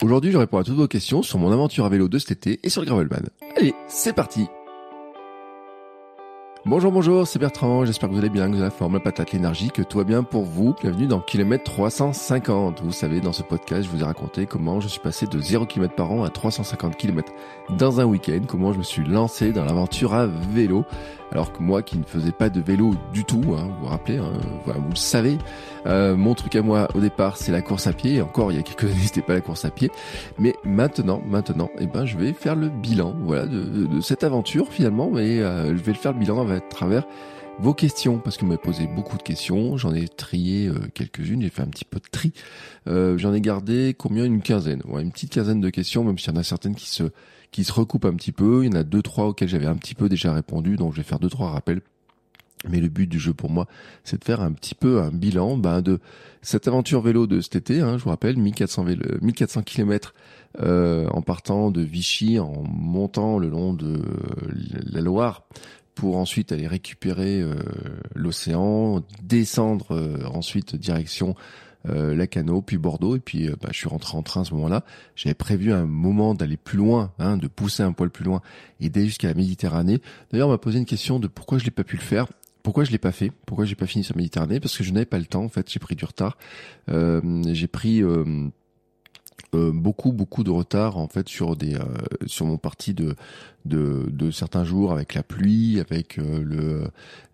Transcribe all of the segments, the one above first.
Aujourd'hui, je réponds à toutes vos questions sur mon aventure à vélo de cet été et sur le Gravelman. Allez, c'est parti Bonjour, bonjour, c'est Bertrand, j'espère que vous allez bien, que vous avez la forme, la patate, l'énergie, que tout va bien pour vous. Bienvenue dans Kilomètre 350. Vous savez, dans ce podcast, je vous ai raconté comment je suis passé de 0 km par an à 350 km dans un week-end, comment je me suis lancé dans l'aventure à vélo, alors que moi qui ne faisais pas de vélo du tout, hein, vous vous rappelez, hein, vous le savez, euh, mon truc à moi au départ c'est la course à pied, encore il y a quelques années c'était pas la course à pied, mais maintenant, maintenant, eh ben je vais faire le bilan, voilà, de, cette aventure finalement, et euh, je vais le faire le bilan travers vos questions, parce que vous m'avez posé beaucoup de questions, j'en ai trié euh, quelques-unes, j'ai fait un petit peu de tri, euh, j'en ai gardé combien? Une quinzaine, ouais, une petite quinzaine de questions, même s'il y en a certaines qui se qui se recoupent un petit peu, il y en a deux trois auxquelles j'avais un petit peu déjà répondu, donc je vais faire deux trois rappels. Mais le but du jeu pour moi, c'est de faire un petit peu un bilan ben, de cette aventure vélo de cet été. Hein, je vous rappelle, 1400, vélo, 1400 km euh, en partant de Vichy, en montant le long de la Loire, pour ensuite aller récupérer euh, l'océan, descendre euh, ensuite direction euh, puis Bordeaux, et puis euh, bah, je suis rentré en train à ce moment-là. J'avais prévu un moment d'aller plus loin, hein, de pousser un poil plus loin et d'aller jusqu'à la Méditerranée. D'ailleurs, on m'a posé une question de pourquoi je l'ai pas pu le faire. Pourquoi je l'ai pas fait Pourquoi j'ai pas fini sur Méditerranée Parce que je n'avais pas le temps. En fait, j'ai pris du retard. J'ai pris euh, euh, beaucoup beaucoup de retard en fait sur des euh, sur mon parti de, de de certains jours avec la pluie avec euh, le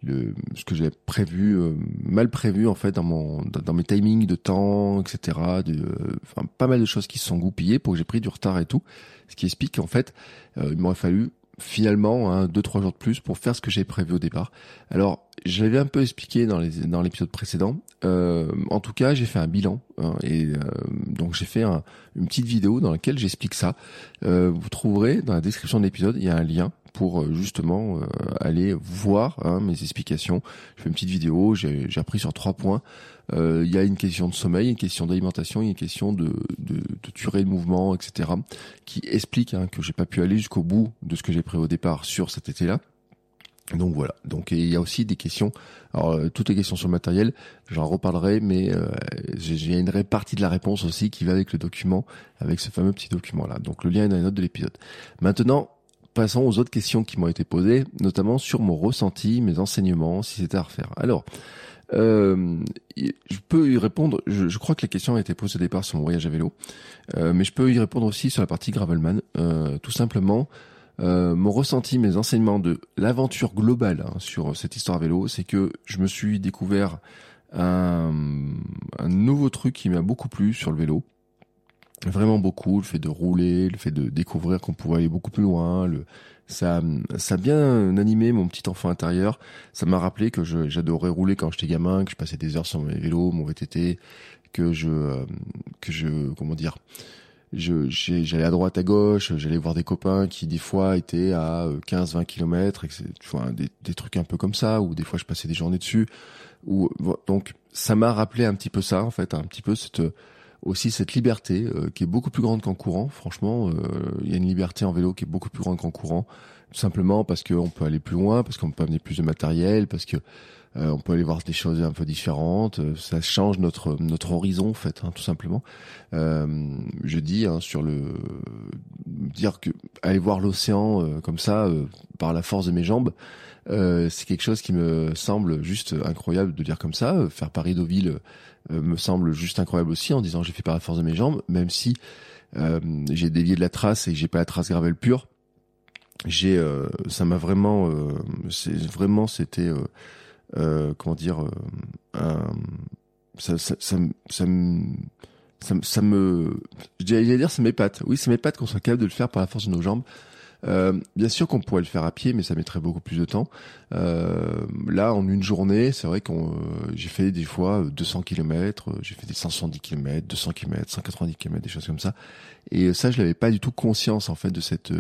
le ce que j'avais prévu euh, mal prévu en fait dans mon dans mes timings de temps etc de enfin pas mal de choses qui se sont goupillées pour que j'ai pris du retard et tout. Ce qui explique qu'en fait il m'aurait fallu finalement hein, deux trois jours de plus pour faire ce que j'ai prévu au départ. Alors j'avais un peu expliqué dans les dans l'épisode précédent. Euh, en tout cas, j'ai fait un bilan hein, et euh, donc j'ai fait un, une petite vidéo dans laquelle j'explique ça. Euh, vous trouverez dans la description de l'épisode, il y a un lien pour euh, justement euh, aller voir hein, mes explications. Je fais une petite vidéo, j'ai appris sur trois points. Euh, il y a une question de sommeil, une question d'alimentation, une question de, de, de durée de mouvement, etc. qui explique hein, que j'ai pas pu aller jusqu'au bout de ce que j'ai pris au départ sur cet été-là. Donc voilà. Donc il y a aussi des questions. Alors toutes les questions sur le matériel, j'en reparlerai, mais euh, j'ai une partie de la réponse aussi qui va avec le document, avec ce fameux petit document là. Donc le lien est dans les notes de l'épisode. Maintenant, passons aux autres questions qui m'ont été posées, notamment sur mon ressenti, mes enseignements, si c'était à refaire. Alors, euh, je peux y répondre. Je, crois que la question a été posée au départ sur mon voyage à vélo, euh, mais je peux y répondre aussi sur la partie Gravelman. Euh, tout simplement, mon ressenti, mes enseignements de l'aventure globale hein, sur cette histoire à vélo, c'est que je me suis découvert un, un nouveau truc qui m'a beaucoup plu sur le vélo vraiment beaucoup, le fait de rouler, le fait de découvrir qu'on pouvait aller beaucoup plus loin, le, ça, ça a bien animé mon petit enfant intérieur. Ça m'a rappelé que j'adorais rouler quand j'étais gamin, que je passais des heures sur mes vélos, mon VTT, que je, euh, que je, comment dire, je, j'allais à droite, à gauche, j'allais voir des copains qui des fois étaient à 15, 20 kilomètres, vois, des, des trucs un peu comme ça, ou des fois je passais des journées dessus. Ou, donc, ça m'a rappelé un petit peu ça, en fait, un petit peu cette, aussi cette liberté euh, qui est beaucoup plus grande qu'en courant. Franchement, euh, il y a une liberté en vélo qui est beaucoup plus grande qu'en courant, tout simplement parce qu'on peut aller plus loin, parce qu'on peut amener plus de matériel, parce que euh, on peut aller voir des choses un peu différentes. Ça change notre notre horizon en fait, hein, tout simplement. je dis hein, sur le dire que aller voir l'océan comme ça par la force de mes jambes. Euh, c'est quelque chose qui me semble juste incroyable de dire comme ça. Faire Paris-Deauville euh, me semble juste incroyable aussi en disant j'ai fait par la force de mes jambes, même si euh, j'ai dévié de la trace et j'ai pas la trace gravelle pure. J'ai, ça m'a vraiment, c'est vraiment c'était, comment dire, ça, ça, ça, ça me ça, ça me j'allais dire ça m'épate oui ça m'épate qu'on soit capable de le faire par la force de nos jambes Euh, bien sûr qu'on pourrait le faire à pied, mais ça mettrait beaucoup plus de temps. Euh, là, en une journée, c'est vrai qu'on euh, j'ai fait des fois 200 km, j'ai fait des 510 km, 200 km, 190 km, des choses comme ça. Et ça, je n'avais pas du tout conscience en fait de cette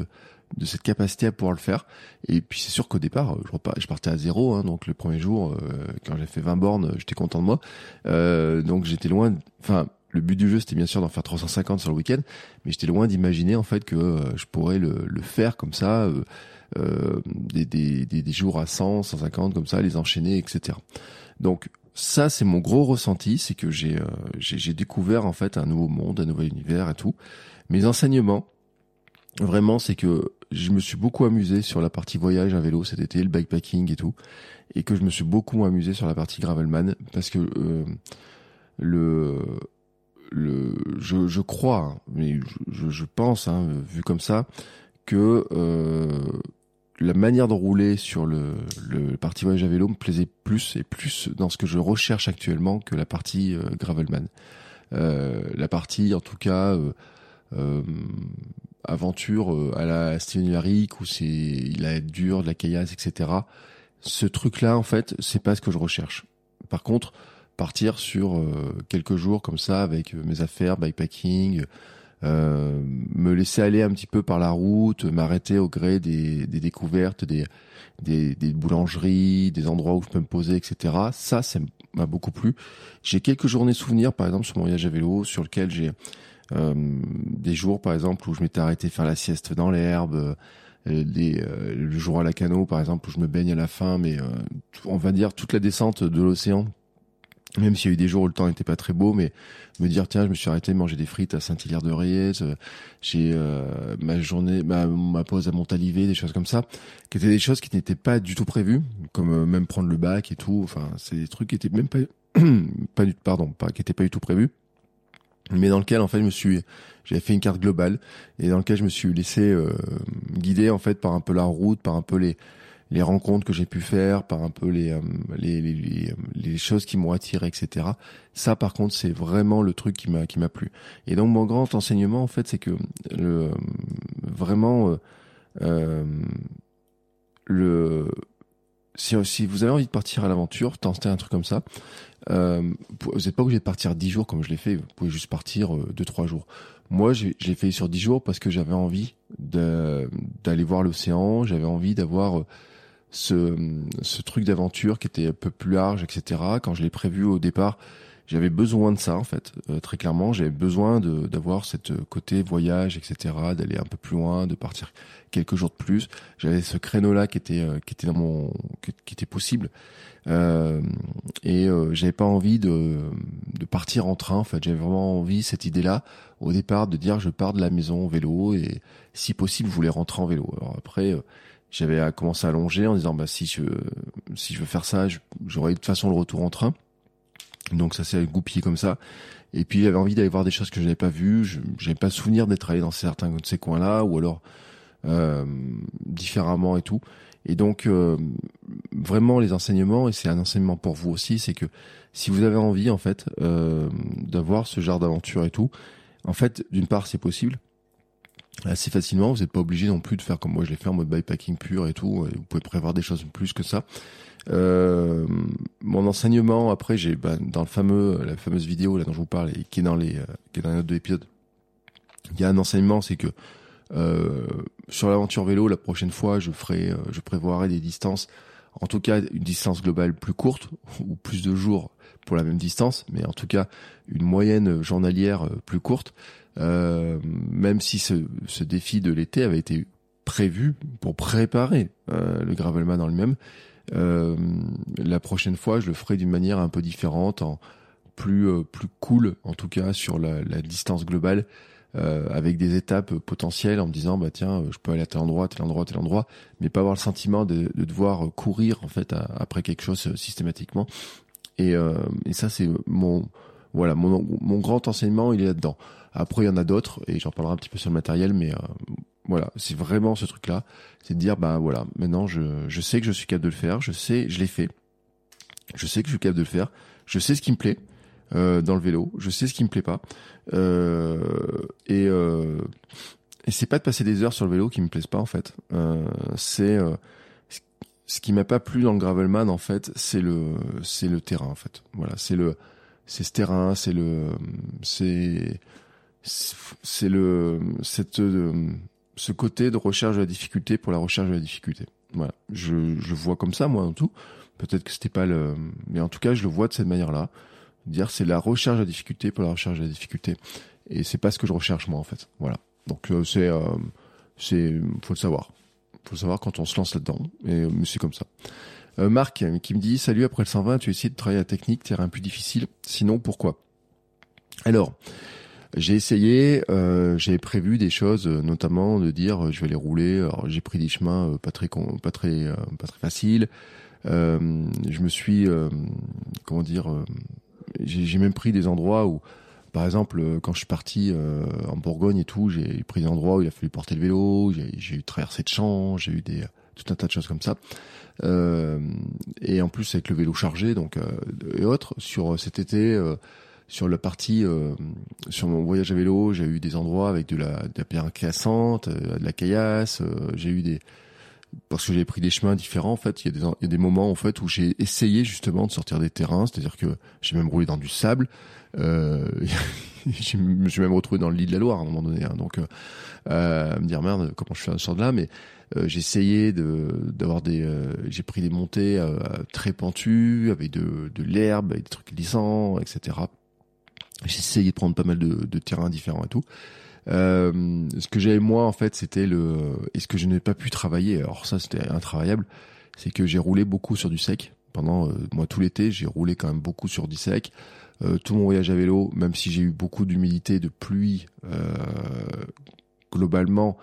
de cette capacité à pouvoir le faire. Et puis c'est sûr qu'au départ, je, partais à zéro. Hein, donc le premier jour, euh, quand j'ai fait 20 bornes, j'étais content de moi. Euh, donc j'étais loin. Enfin, le but du jeu, c'était bien sûr d'en faire 350 sur le week-end, mais j'étais loin d'imaginer en fait que euh, je pourrais le, le, faire comme ça, des, des, des, des, jours à 100, 150 comme ça, les enchaîner, etc. Donc ça, c'est mon gros ressenti, c'est que j'ai j'ai découvert en fait un nouveau monde, un nouvel univers et tout. Mes enseignements, vraiment, c'est que je me suis beaucoup amusé sur la partie voyage à vélo cet été, le bikepacking et tout, et que je me suis beaucoup amusé sur la partie gravelman parce que euh, le le je, je crois, hein, mais je, je pense, hein, vu comme ça, que euh, la manière de rouler sur le, le partie voyage à vélo me plaisait plus et plus dans ce que je recherche actuellement que la partie euh, gravelman. Euh, la partie, en tout cas, euh, euh aventure euh, à la Steven Yarrick où c'est il a dur, de la caillasse, etc. Ce truc-là, en fait, c'est pas ce que je recherche. Par contre, partir sur euh, quelques jours comme ça avec euh, mes affaires, bikepacking, euh, me laisser aller un petit peu par la route, m'arrêter au gré des, des découvertes, des, des, des, boulangeries, des endroits où je peux me poser, etc. Ça, ça m'a beaucoup plu. J'ai quelques journées souvenirs, par exemple, sur mon voyage à vélo, sur lequel j'ai euh, des jours, par exemple, où je m'étais arrêté faire la sieste dans l'herbe. Euh, des, euh, le jour à la cano, par exemple, où je me baigne à la fin, mais on va dire toute la descente de l'océan même s'il y a eu des jours où le temps n'était pas très beau, mais me dire tiens, je me suis arrêté manger des frites à Saint-Hilaire-de-Riez, j'ai ma journée, ma, ma, pause à Montalivet, des choses comme ça, qui étaient des choses qui n'étaient pas du tout prévues, comme même prendre le bac et tout. Enfin, c'est des trucs qui étaient même pas, pas du, pardon, pas qui étaient pas du tout prévus mais dans lequel en fait je me suis j'avais fait une carte globale et dans lequel je me suis laissé euh, guider en fait par un peu la route par un peu les les rencontres que j'ai pu faire par un peu les euh, les, les, les, choses qui m'ont attiré etc ça par contre c'est vraiment le truc qui m'a qui m'a plu. Et donc mon grand enseignement en fait c'est que le vraiment euh, le si, si vous avez envie de partir à l'aventure, tenter un truc comme ça, euh, vous n'êtes pas obligé de partir 10 jours comme je l'ai fait, vous pouvez juste partir euh, 2-3 jours. Moi, j'ai fait sur 10 jours parce que j'avais envie d'aller voir l'océan, j'avais envie d'avoir euh, ce, ce truc d'aventure qui était un peu plus large, etc. Quand je l'ai prévu au départ, j'avais besoin de ça en fait, euh, très clairement. J'avais besoin de d'avoir cette côté voyage, etc. D'aller un peu plus loin, de partir quelques jours de plus. J'avais ce créneau-là qui était qui était dans mon qui était possible. Euh, et euh, j'avais pas envie de, de partir en train. En fait, j'avais vraiment envie cette idée-là au départ de dire je pars de la maison en vélo et si possible je voulais rentrer en vélo. Alors après euh, j'avais commencé à longer en disant bah si je si je veux faire ça, j'aurai de toute façon le retour en train. Donc ça s'est goupillé comme ça. Et puis j'avais envie d'aller voir des choses que je n'avais pas vues. Je n'avais pas souvenir d'être allé dans certains de ces coins-là ou alors euh, différemment et tout. Et donc, euh, vraiment, les enseignements, et c'est un enseignement pour vous aussi, c'est que si vous avez envie, en fait, euh, d'avoir ce genre d'aventure et tout, en fait, d'une part, c'est possible assez facilement. Vous n'êtes pas obligé non plus de faire comme moi je l'ai fait en mode bikepacking pur et tout. Vous pouvez prévoir des choses plus que ça. Euh, mon enseignement, après, j'ai bah, dans le fameux, la fameuse vidéo là dont je vous parle et qui est dans les, euh, qui est dans les notes de. Il y a un enseignement, c'est que euh, sur l'aventure vélo, la prochaine fois, je ferai, euh, je prévoirai des distances, en tout cas une distance globale plus courte ou plus de jours pour la même distance, mais en tout cas une moyenne journalière euh, plus courte. Euh, même si ce, ce défi de l'été avait été prévu pour préparer euh, le gravelman en lui-même, euh, la prochaine fois, je le ferai d'une manière un peu différente, en plus plus cool en tout cas sur la, la distance globale euh, avec des étapes potentielles en me disant bah tiens je peux aller à tel endroit tel endroit tel endroit mais pas avoir le sentiment de, de devoir courir en fait après quelque chose systématiquement. Et, euh, et ça c'est mon voilà mon, mon grand enseignement il est là dedans après il y en a d'autres et j'en parlerai un petit peu sur le matériel mais euh, voilà c'est vraiment ce truc là c'est de dire bah voilà maintenant je, je sais que je suis capable de le faire je sais je l'ai fait je sais que je suis capable de le faire je sais ce qui me plaît euh, dans le vélo. Je sais ce qui me plaît pas. Euh, et euh, et c'est pas de passer des heures sur le vélo qui me plaise pas en fait. Euh, c'est euh, ce qui m'a pas plu dans le gravelman en fait, c'est le c'est le terrain en fait. Voilà, c'est le c'est ce terrain, c'est le c'est c'est le cette ce côté de recherche de la difficulté pour la recherche de la difficulté. Voilà, je je vois comme ça moi en tout. Peut-être que c'était pas le mais en tout cas, je le vois de cette manière-là. Dire c'est la recherche de la difficulté pour la recherche de la difficulté et c'est pas ce que je recherche moi en fait. Voilà. Donc euh, c'est euh, c'est faut le savoir. Faut le savoir quand on se lance là-dedans et euh, c'est comme ça. Euh, Marc qui me dit salut après le 120 tu as essayé de travailler la technique terrain plus difficile sinon pourquoi? Alors j'ai essayé euh, j'ai prévu des choses notamment de dire je vais aller rouler alors j'ai pris des chemins pas très pas très pas très faciles je me suis comment dire j'ai même pris des endroits où par exemple, euh, quand je suis parti euh, en Bourgogne et tout, j'ai pris des endroits où il a fallu porter le vélo, j'ai eu traversé de champs, j'ai eu des tout un tas de choses comme ça. Euh, et en plus avec le vélo chargé, donc et autres, sur cet été, sur la partie, sur mon voyage à vélo, j'ai eu des endroits avec de la, de la pierre cassante, de la caillasse, j'ai eu des parce que j'ai pris des chemins différents en fait il y a des il y a des moments en fait où j'ai essayé justement de sortir des terrains c'est-à-dire que j'ai même roulé dans du sable euh, je me suis même retrouvé dans le lit de la Loire à un moment donné. Hein, donc, euh, euh, me dire merde, comment je fais un sort de là? Mais euh, j'ai essayé de d'avoir des, euh, j'ai pris des montées euh, très pentues avec de, de l'herbe, avec des trucs glissants, etc. J'ai essayé de prendre pas mal de, de terrains différents et tout. ce que j'avais moi en fait, c'était le et ce que je n'ai pas pu travailler. Alors ça, c'était intravaillable. C'est que j'ai roulé beaucoup sur du sec pendant moi tout l'été. J'ai roulé quand même beaucoup sur du sec. Euh, tout mon voyage à vélo, même si j'ai eu beaucoup d'humidité, de pluie, euh, globalement,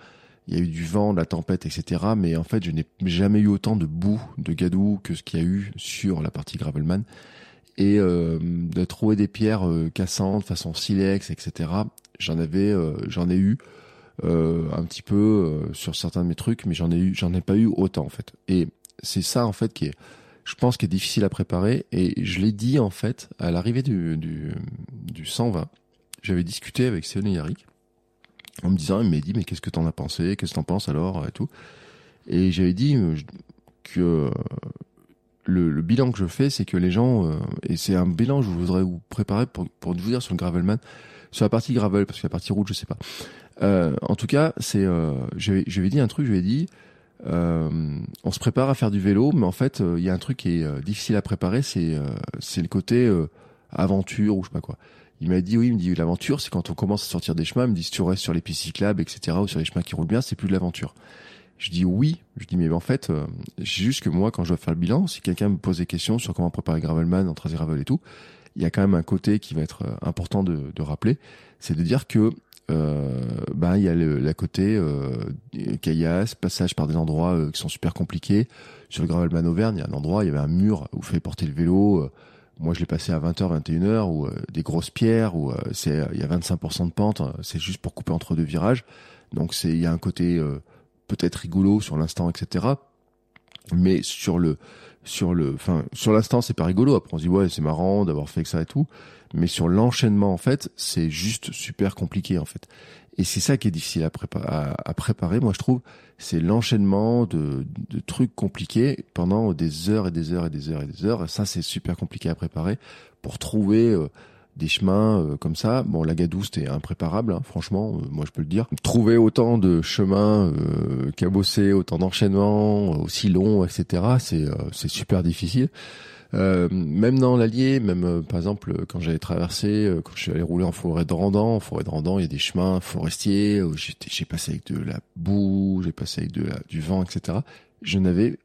il y a eu du vent, de la tempête, etc. Mais en fait, je n'ai jamais eu autant de boue, de gadou que ce qu'il y a eu sur la partie gravelman. Et euh, de trouver des pierres euh, cassantes, façon silex, etc. J'en avais, euh, j'en ai eu un petit peu sur certains de mes trucs, mais j'en ai eu, j'en ai pas eu autant en fait. Et c'est ça en fait qui est je pense qu'il est difficile à préparer. Et je l'ai dit en fait à l'arrivée du, du, du 120. J'avais discuté avec Céline Yarick en me disant, il m'a dit, mais qu'est-ce que t'en as pensé? Qu'est-ce que t'en penses alors Et tout? Et j'avais dit euh, que euh, le, le, bilan que je fais, c'est que les gens, euh, et c'est un bilan que je voudrais vous préparer pour, pour vous dire sur le Gravelman, sur la partie gravel, parce que la partie route, je sais pas. Euh, en tout cas, c'est, euh, j'avais dit un truc, je lui ai dit, euh, on se prépare à faire du vélo, mais en fait, euh, il y a un truc qui est euh, difficile à préparer, c'est c'est le côté aventure ou je sais pas quoi. Il m'a dit oui, il me dit l'aventure, c'est quand on commence à sortir des chemins. Il me dit si tu restes sur les pistes cyclables, etc. ou sur les chemins qui roulent bien, c'est plus de l'aventure. Je dis oui. Je dis mais en fait, euh, juste que moi, quand je dois faire le bilan, si quelqu'un me pose des questions sur comment préparer Gravelman, en Gravel et tout, il y a quand même un côté qui va être important de, de rappeler, c'est de dire que euh, ben il y a le la côté euh, caillasse, passage par des endroits euh, qui sont super compliqués. Sur le Gravelman Auvergne, il y a un endroit, il y avait un mur où il fallait porter le vélo. Euh, moi, je l'ai passé à 20h, 21h, où euh, des grosses pierres, où c'est il y a 25% de pente, c'est juste pour couper entre deux virages. Donc c'est il y a un côté peut-être rigolo sur l'instant, etc. Mais sur le sur le, enfin sur l'instant c'est pas rigolo. Après on se dit ouais c'est marrant d'avoir fait ça et tout mais sur l'enchaînement en fait, c'est juste super compliqué en fait. Et c'est ça qui est difficile à, à, préparer, moi je trouve, c'est l'enchaînement de, de, trucs compliqués pendant des heures et des heures et des heures et des heures. Et ça c'est super compliqué à préparer pour trouver euh, des chemins euh, comme ça. Bon, la Gadou c'était impréparable, hein, franchement, euh, moi je peux le dire. Trouver autant de chemins cabossés, autant d'enchaînements aussi longs, etc. C'est c'est super difficile. Euh, même dans l'Allier, même euh, par exemple quand j'avais traversé, euh, quand je suis allé rouler en forêt de Randan, en forêt de Randan, il y a des chemins forestiers. J'ai passé avec de la boue, j'ai passé avec de la, du vent, etc. Je n'avais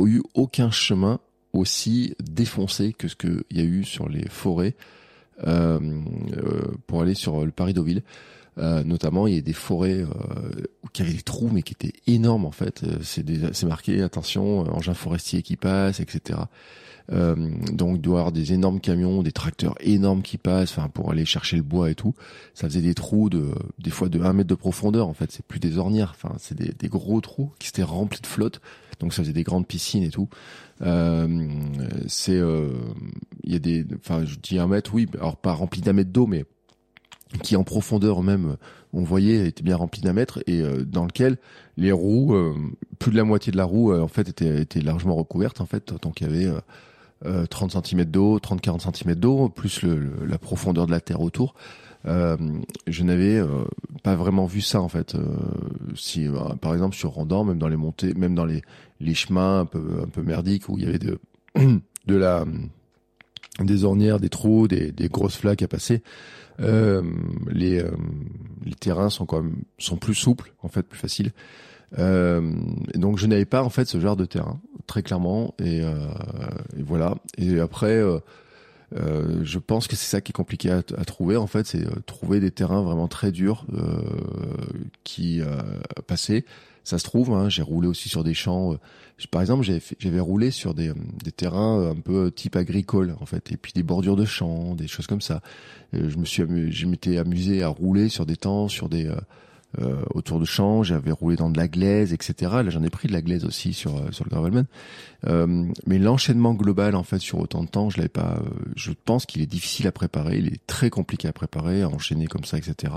eu aucun chemin aussi défoncé que ce qu'il y a eu sur les forêts euh, pour aller sur le Paris-Deauville. Euh, notamment, il y a des forêts euh, qui avaient des trous, mais qui étaient énormes en fait. C'est marqué attention, engin forestier qui passe, etc. Euh, donc il doit y avoir des énormes camions, des tracteurs énormes qui passent, enfin pour aller chercher le bois et tout. Ça faisait des trous de des fois de 1 mètre de profondeur en fait. C'est plus des ornières, enfin c'est des, des gros trous qui étaient remplis de flotte. Donc ça faisait des grandes piscines et tout. Euh, c'est euh, il y a des, enfin je dis un mètre, oui, alors pas rempli d'un mètre d'eau, mais qui en profondeur même, on voyait, était bien rempli d'un mètre et dans lequel les roues, plus de la moitié de la roue en fait était, était largement recouverte en fait, donc il y avait 30 cm d'eau, 30-40 cm d'eau, plus la profondeur de la terre autour. Euh, je n'avais euh, pas vraiment vu ça en fait. Euh, si par exemple sur Randor, même dans les montées, même dans les, chemins un peu merdiques où il y avait de la des ornières, des trous, des, grosses flaques à passer, les terrains sont quand même sont plus souples en fait, plus faciles. donc je n'avais pas en fait ce genre de terrain très clairement et voilà. Et après euh, je pense que c'est ça qui est compliqué à, trouver en fait, c'est euh, trouver des terrains vraiment très durs euh, qui euh, passaient. Ça se trouve, hein, j'ai roulé aussi sur des champs. par exemple, j'avais roulé sur des, des, terrains un peu type agricole en fait, et puis des bordures de champs, des choses comme ça. je me suis, je m'étais amusé à rouler sur des temps, sur des euh, autour de champs, j'avais roulé dans de la glaise, etc. Là, j'en ai pris de la glaise aussi sur euh, sur le gravelman. Euh, mais l'enchaînement global, en fait, sur autant de temps, je l'avais pas. Euh, je pense qu'il est difficile à préparer, il est très compliqué à préparer, à enchaîner comme ça, etc.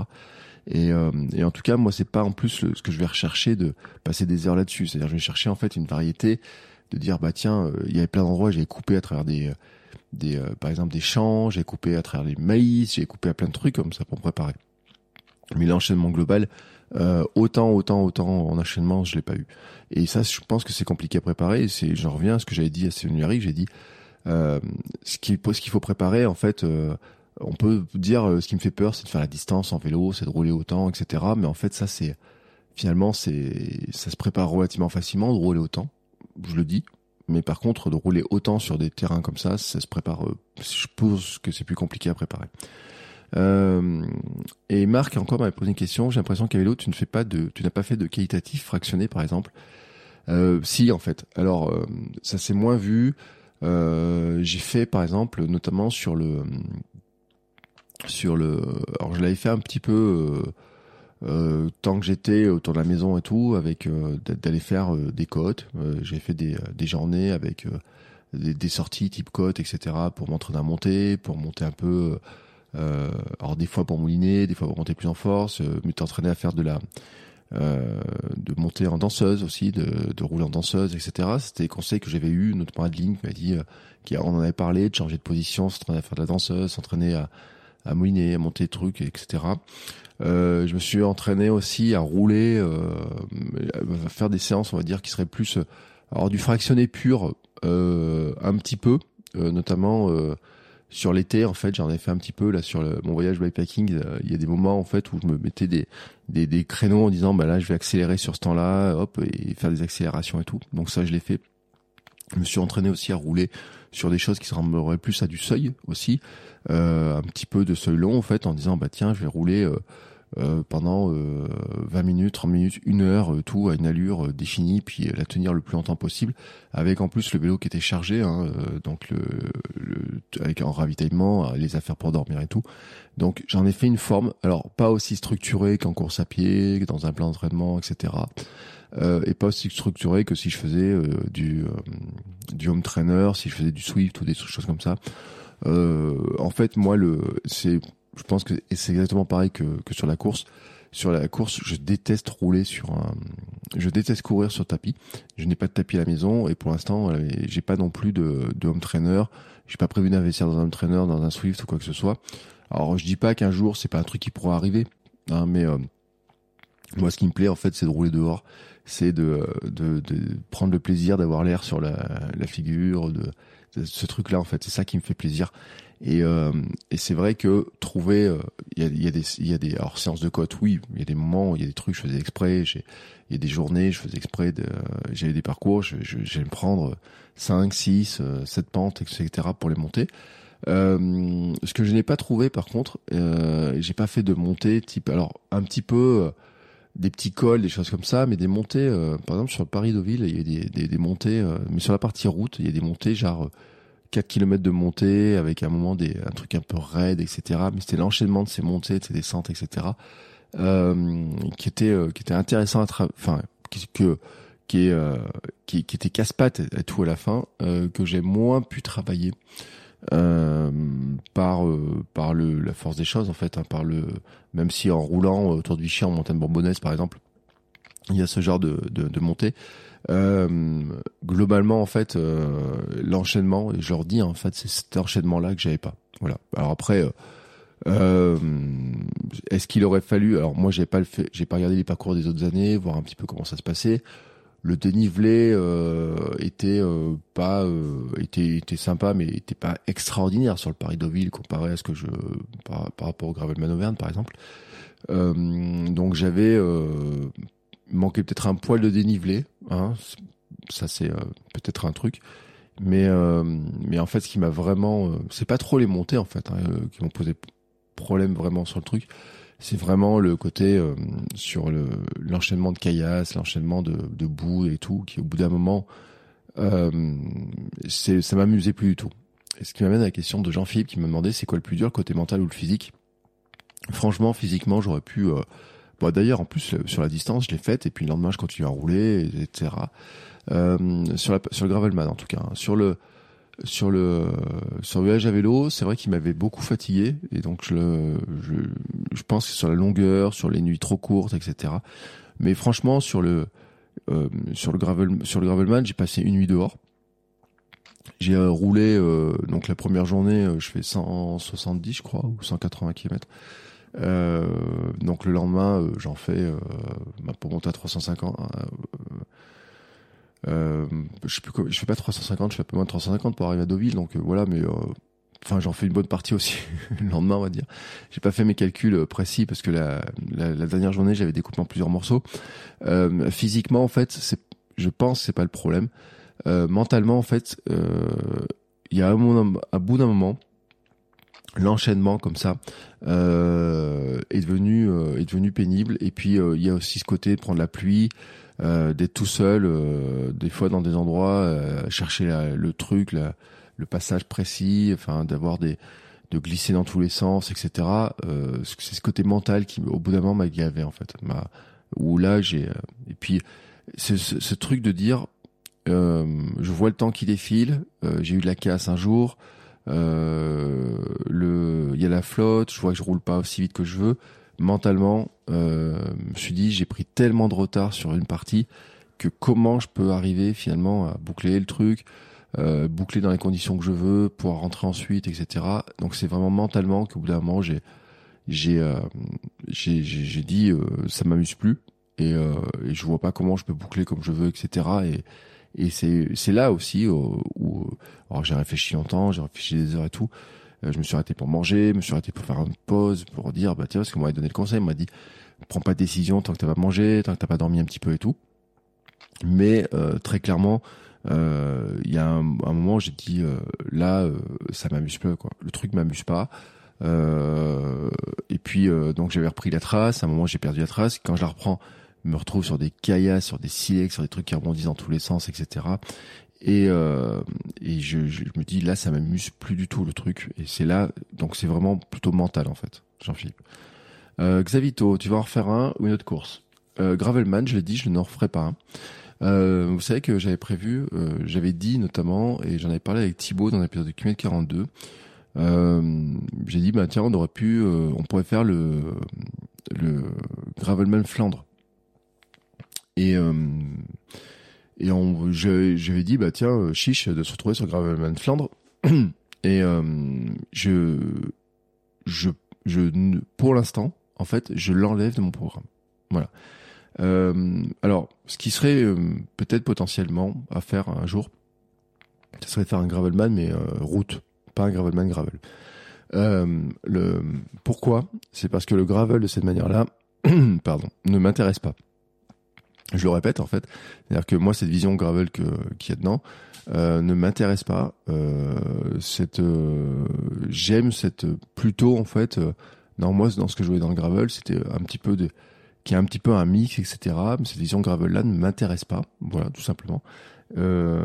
Et, et en tout cas, moi, c'est pas en plus ce que je vais rechercher de passer des heures là-dessus. C'est-à-dire, je vais chercher en fait une variété, de dire bah tiens, il y avait plein d'endroits, j'ai coupé à travers des des par exemple des champs, j'ai coupé à travers les maïs, j'ai coupé à plein de trucs comme ça pour préparer. Mais l'enchaînement global, euh, autant, autant, autant en enchaînement, je l'ai pas eu. Et ça, je pense que c'est compliqué à préparer. C'est, je reviens à ce que j'avais dit à Sénérique. J'ai dit, euh, ce qu'il ce qu'il faut préparer, en fait, euh, on peut dire, euh, ce qui me fait peur, c'est de faire la distance en vélo, c'est de rouler autant, etc. Mais en fait, ça, c'est finalement, c'est, ça se prépare relativement facilement de rouler autant. Je le dis. Mais par contre, de rouler autant sur des terrains comme ça, ça se prépare. Euh, je pense que c'est plus compliqué à préparer. Euh, et Marc encore m'avait posé une question. J'ai l'impression qu'à vélo, tu ne fais pas de, tu n'as pas fait de qualitatif fractionné, par exemple. Euh, si, en fait. Alors, euh, ça s'est moins vu. J'ai fait, par exemple, notamment sur le, sur le. Alors, je l'avais fait un petit peu. Tant que j'étais autour de la maison et tout, avec d'aller faire des côtes. j'ai fait des, des journées avec des, sorties type côte, etc. pour m'entraîner à monter, pour monter un peu alors des fois pour mouliner, des fois pour monter plus en force, euh, mais t'entraîner à faire de la euh, de monter en danseuse aussi, de, de rouler en danseuse, etc. C'était des conseils que j'avais eu, notamment Adeline qui m'a dit, euh, on en avait parlé, de changer de position, s'entraîner à faire de la danseuse, s'entraîner à, à mouliner, à monter des trucs, etc. Euh, je me suis entraîné aussi à rouler, euh, à faire des séances, on va dire, qui seraient plus, alors du fractionné pur, euh, un petit peu, notamment sur l'été en fait j'en ai fait un petit peu là sur le, mon voyage bikepacking euh, il y a des moments en fait où je me mettais des, des, des créneaux en disant bah là je vais accélérer sur ce temps-là hop et faire des accélérations et tout. Donc ça je l'ai fait. Je me suis entraîné aussi à rouler sur des choses qui se ressembleraient plus à du seuil aussi euh, un petit peu de seuil long en fait en disant bah tiens je vais rouler euh, euh, pendant euh, 20 minutes, 30 minutes, une heure, euh, tout à une allure euh, définie, puis la tenir le plus longtemps possible, avec en plus le vélo qui était chargé, hein, donc le, le, avec un ravitaillement, les affaires pour dormir et tout. Donc j'en ai fait une forme, alors pas aussi structurée qu'en course à pied, dans un plan d'entraînement, etc. Euh, et pas aussi structuré que si je faisais euh, du, euh, du home trainer, si je faisais du Swift ou des choses comme ça. en fait, moi, le c'est je pense que c'est exactement pareil que, que sur la course. Sur la course, je déteste rouler sur un, je déteste courir sur tapis. Je n'ai pas de tapis à la maison et pour l'instant, j'ai pas non plus de, de home trainer. J'ai pas prévu d'investir dans un home trainer, dans un Swift ou quoi que ce soit. Alors, je dis pas qu'un jour c'est pas un truc qui pourra arriver, hein, mais euh, moi, ce qui me plaît en fait, c'est de rouler dehors, c'est de, de, de, prendre le plaisir d'avoir l'air sur la, la figure, de ce truc-là en fait. C'est ça qui me fait plaisir. Et, euh, et c'est vrai que trouver, euh, il y, a, y, a, des, il y a des, alors séances de cote, oui, il y a des moments, il y a des trucs, je faisais exprès, il y a des journées, je faisais exprès, de, j'avais des parcours, je, je, j'allais me prendre 5, 6, 7 pentes, etc. pour les monter. Euh, ce que je n'ai pas trouvé par contre, euh, j'ai pas fait de montée type, alors un petit peu euh, des petits cols, des choses comme ça, mais des montées, euh, par exemple sur le Paris-Deauville, il y a des, des, des montées, mais sur la partie route, il y a des montées genre 4 km de montée avec un moment des un truc un peu raide etc mais c'était l'enchaînement de ces montées de ces descentes etc euh, qui était euh, qui était intéressant à enfin qui que qui est euh, qui, qui était casse-pattes à tout à la fin euh, que j'ai moins pu travailler euh, par par le la force des choses en fait, hein, par le même si en roulant autour du Vichy en montagne bourbonnaise par exemple, il y a ce genre de de, de montée. Euh, globalement, en fait, euh, l'enchaînement, je leur dis, en fait, c'est cet enchaînement-là que j'avais pas. Voilà. Alors après, euh, euh est-ce qu'il aurait fallu Alors moi, j'ai pas le fait, j'ai pas regardé les parcours des autres années, voir un petit peu comment ça se passait. Le dénivelé euh, était pas était était sympa, mais était pas extraordinaire sur le Paris Deauville comparé à ce que je par, par rapport au Gravelman Auvergne, par exemple. donc j'avais manquait peut-être un poil de dénivelé. Hein. Ça, c'est euh, peut-être un truc. Mais, euh, mais en fait, ce qui m'a vraiment... Euh, c'est pas trop les montées, en fait, hein, qui m'ont posé problème vraiment sur le truc. C'est vraiment le côté sur le l'enchaînement de caillasses, l'enchaînement de, de boue et tout, qui au bout d'un moment, c'est ça m'amusait plus du tout. Et ce qui m'amène à la question de Jean-Philippe qui me demandait c'est quoi le plus dur, le côté mental ou le physique? Franchement, physiquement, j'aurais pu D'ailleurs, en plus, sur la distance, je l'ai faite, et puis le lendemain, je continue à rouler, etc. Euh, sur, la, sur le gravelman, en tout cas. Hein. Sur le sur le sur le voyage à vélo, c'est vrai qu'il m'avait beaucoup fatigué, et donc je, le, je, je pense que sur la longueur, sur les nuits trop courtes, etc. Mais franchement, sur le euh, sur le gravel sur le gravelman, j'ai passé une nuit dehors. J'ai euh, roulé euh, donc la première journée, euh, je fais 170 je crois ou 180 km. Euh, donc le lendemain, euh, j'en fais euh, bah, pour monter à 350. Euh, je sais plus je fais pas 350, je fais un peu moins de 350 pour arriver à Deauville, donc voilà, mais enfin j'en fais une bonne partie aussi le lendemain on va dire j'ai pas fait mes calculs précis parce que la, la, la dernière journée j'avais découpé en plusieurs morceaux euh, physiquement en fait c'est je pense c'est pas le problème euh, mentalement en fait il y a un, à bout d'un moment l'enchaînement comme ça euh, est devenu euh, est devenu pénible. Et puis euh, il y a aussi ce côté de prendre la pluie euh, d'être tout seul euh, des fois dans des endroits chercher le truc le passage précis enfin d'avoir des de glisser dans tous les sens etc c'est ce côté mental qui au bout d'un moment m'a gavé en fait. M'a où là j'ai et puis ce, ce, ce, truc de dire je vois le temps qui défile j'ai eu de la casse un jour euh, il y a la flotte, je vois que je roule pas aussi vite que je veux. Mentalement, euh, je me suis dit, j'ai pris tellement de retard sur une partie que comment je peux arriver finalement à boucler le truc, euh, boucler dans les conditions que je veux, pouvoir rentrer ensuite, etc. Donc c'est vraiment mentalement qu'au bout d'un moment j'ai j'ai euh, j'ai dit euh, ça m'amuse plus et, euh, et je vois pas comment je peux boucler comme je veux, etc. Et et c'est là aussi où, alors j'ai réfléchi longtemps, j'ai réfléchi des heures et tout. Euh, je me suis arrêté pour manger, je me suis arrêté pour faire une pause, pour dire bah tiens parce qu'on m'avait donné le conseil, on m'a dit prends pas de décision tant que t'as pas mangé, tant que t'as pas dormi un petit peu et tout. Mais euh, très clairement, euh, il y a un, un moment j'ai dit là ça m'amuse plus quoi. Le truc m'amuse pas. et puis donc j'avais repris la trace. À un moment j'ai perdu la trace. Quand je la reprends, me retrouve sur des caillasses, sur des silex, sur des trucs qui rebondissent dans tous les sens, etc. Et, euh, je, me dis là, ça m'amuse plus du tout le truc. Et c'est là, donc c'est vraiment plutôt mental en fait, Jean-Philippe. Euh, Xavito, tu vas en refaire un ou une autre course? Euh, Gravelman, je l'ai dit, je n'en referai pas vous savez que j'avais prévu, j'avais dit notamment, et j'en avais parlé avec Thibaut dans l'épisode de QM 42. Euh, j'ai dit bah tiens on aurait pu, on pourrait faire le Gravelman Flandre. Et, euh, et on, j'avais dit, bah tiens, euh, chiche de se retrouver sur Gravelman Flandre. Et euh, je, je, je, pour l'instant, en fait, je l'enlève de mon programme. Voilà. Alors, ce qui serait peut-être potentiellement à faire un jour, ce serait de faire un gravelman mais route, pas un gravelman gravel. le pourquoi? C'est parce que le gravel de cette manière-là, pardon, ne m'intéresse pas je le répète en fait, c'est-à-dire que moi cette vision gravel que qui est dedans euh, ne m'intéresse pas. Euh, cette euh, j'aime cette plutôt en fait. Euh, non moi dans ce que je voulais dans le gravel c'était un petit peu de qui est un petit peu un mix etc. Mais cette vision gravel là ne m'intéresse pas. Voilà tout simplement. Euh,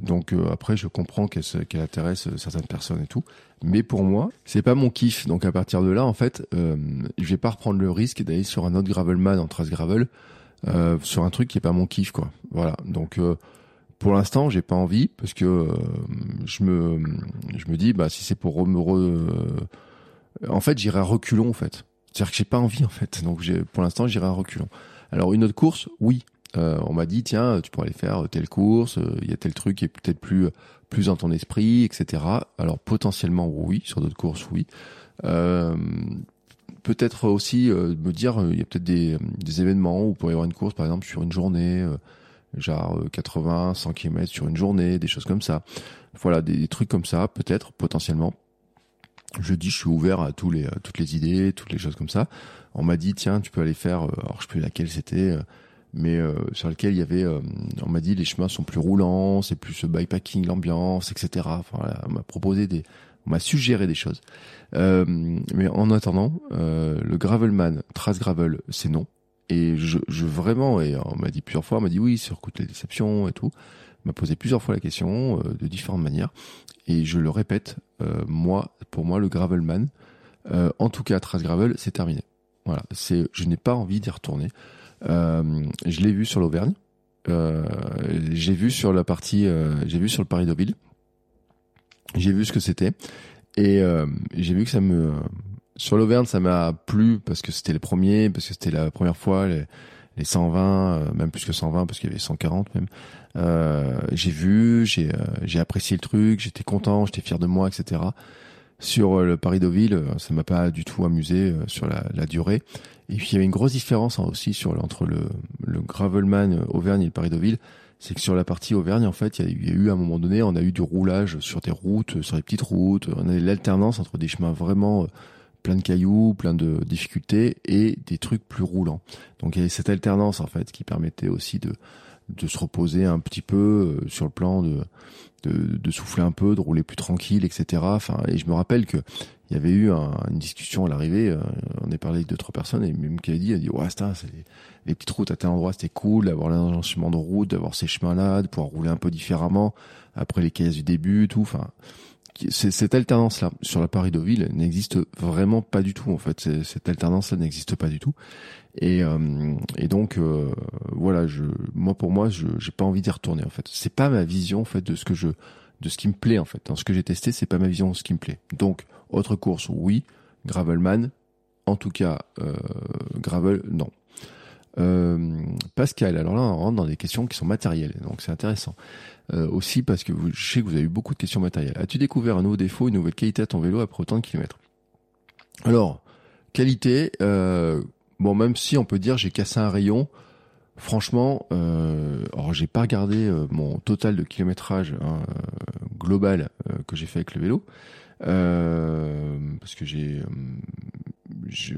donc après je comprends qu'elle qu'elle intéresse certaines personnes et tout, mais pour moi c'est pas mon kiff. Donc à partir de là en fait je vais pas reprendre le risque d'aller sur un autre gravelman en trace gravel euh, sur un truc qui est pas mon kiff quoi. Voilà. Donc euh, pour l'instant, j'ai pas envie parce que euh, je me je me dis bah si c'est pour me re, euh, en fait j'irai à reculons en fait. C'est-à-dire que j'ai pas envie en fait. Donc j'ai pour l'instant j'irai à reculons. Alors une autre course, oui. Euh, on m'a dit tiens tu pourrais aller faire telle course, il y a tel truc qui est peut-être plus plus dans ton esprit, etc. Alors potentiellement oui sur d'autres courses oui. Peut-être aussi me dire il y a peut-être des, des événements où pour y avoir une course par exemple sur une journée genre 80, 100 km sur une journée, des choses comme ça. Voilà, des, trucs comme ça, peut-être, potentiellement. Je dis, je suis ouvert à tous les, toutes les idées, toutes les choses comme ça. On m'a dit, tiens, tu peux aller faire, euh, alors je sais plus laquelle c'était, euh, mais euh, sur lequel il y avait, on m'a dit, les chemins sont plus roulants, c'est plus bikepacking, l'ambiance, etc. Enfin, voilà, on m'a proposé des, on m'a suggéré des choses. mais en attendant, le gravelman, trace gravel, c'est non. Et je, je vraiment, et on m'a dit plusieurs fois, on m'a dit oui, sur coûte les déceptions et tout. m'a posé plusieurs fois la question euh, de différentes manières. Et je le répète, euh, moi, pour moi, le gravelman, euh, en tout cas, Trace Gravel, c'est terminé. Voilà, c'est, je n'ai pas envie d'y retourner. je l'ai vu sur l'Auvergne. j'ai vu sur la partie, j'ai vu sur le Paris Deauville. J'ai vu ce que c'était et j'ai vu que ça me sur l'Auvergne, ça m'a plu parce que c'était les premiers, parce que c'était la première fois, les, les 120, euh, même plus que 120 parce qu'il y avait 140 même. Euh, j'ai vu, j'ai euh, j'ai apprécié le truc, j'étais content, j'étais fier de moi, etc. Sur euh, le Paris Deauville, ça m'a pas du tout amusé sur la, la, durée. Et puis il y avait une grosse différence hein, aussi sur entre le, le Gravelman Auvergne et le Paris Deauville, c'est que sur la partie Auvergne, en fait, il y, a eu à un moment donné, on a eu du roulage sur des routes, sur des petites routes, on a l'alternance entre des chemins vraiment plein de cailloux, plein de difficultés et des trucs plus roulants. Donc il y avait cette alternance en fait qui permettait aussi de de se reposer un petit peu euh, sur le plan de, de, de souffler un peu, de rouler plus tranquille, etc. Enfin, et je me rappelle que il y avait eu une discussion à l'arrivée. Euh, on est parlé avec deux trois personnes et même qui a dit, a dit ouais, c'est les, les, petites routes à tel endroit, c'était cool d'avoir l'agencement de route, d'avoir ces chemins-là, de pouvoir rouler un peu différemment après les caisses du début, tout. Enfin, cette alternance-là sur la Paris-Deauville n'existe vraiment pas du tout en fait. Cette alternance-là n'existe pas du tout. Et, euh, donc euh, voilà, moi pour moi, je j'ai pas envie d'y retourner en fait. C'est pas ma vision en fait de ce que je, de ce qui me plaît en fait. Dans ce que j'ai testé, c'est pas ma vision de ce qui me plaît. Donc autre course, oui. Gravelman, en tout cas euh, gravel, non. Euh, Pascal, alors là on rentre dans des questions qui sont matérielles, donc c'est intéressant. Euh, aussi parce que je sais que vous avez eu beaucoup de questions matérielles. As-tu découvert un nouveau défaut, une nouvelle qualité à ton vélo après autant de kilomètres? Alors, qualité, euh, bon même si on peut dire j'ai cassé un rayon, franchement, euh, alors j'ai pas regardé euh, mon total de kilométrage hein, global que j'ai fait avec le vélo, parce que j'ai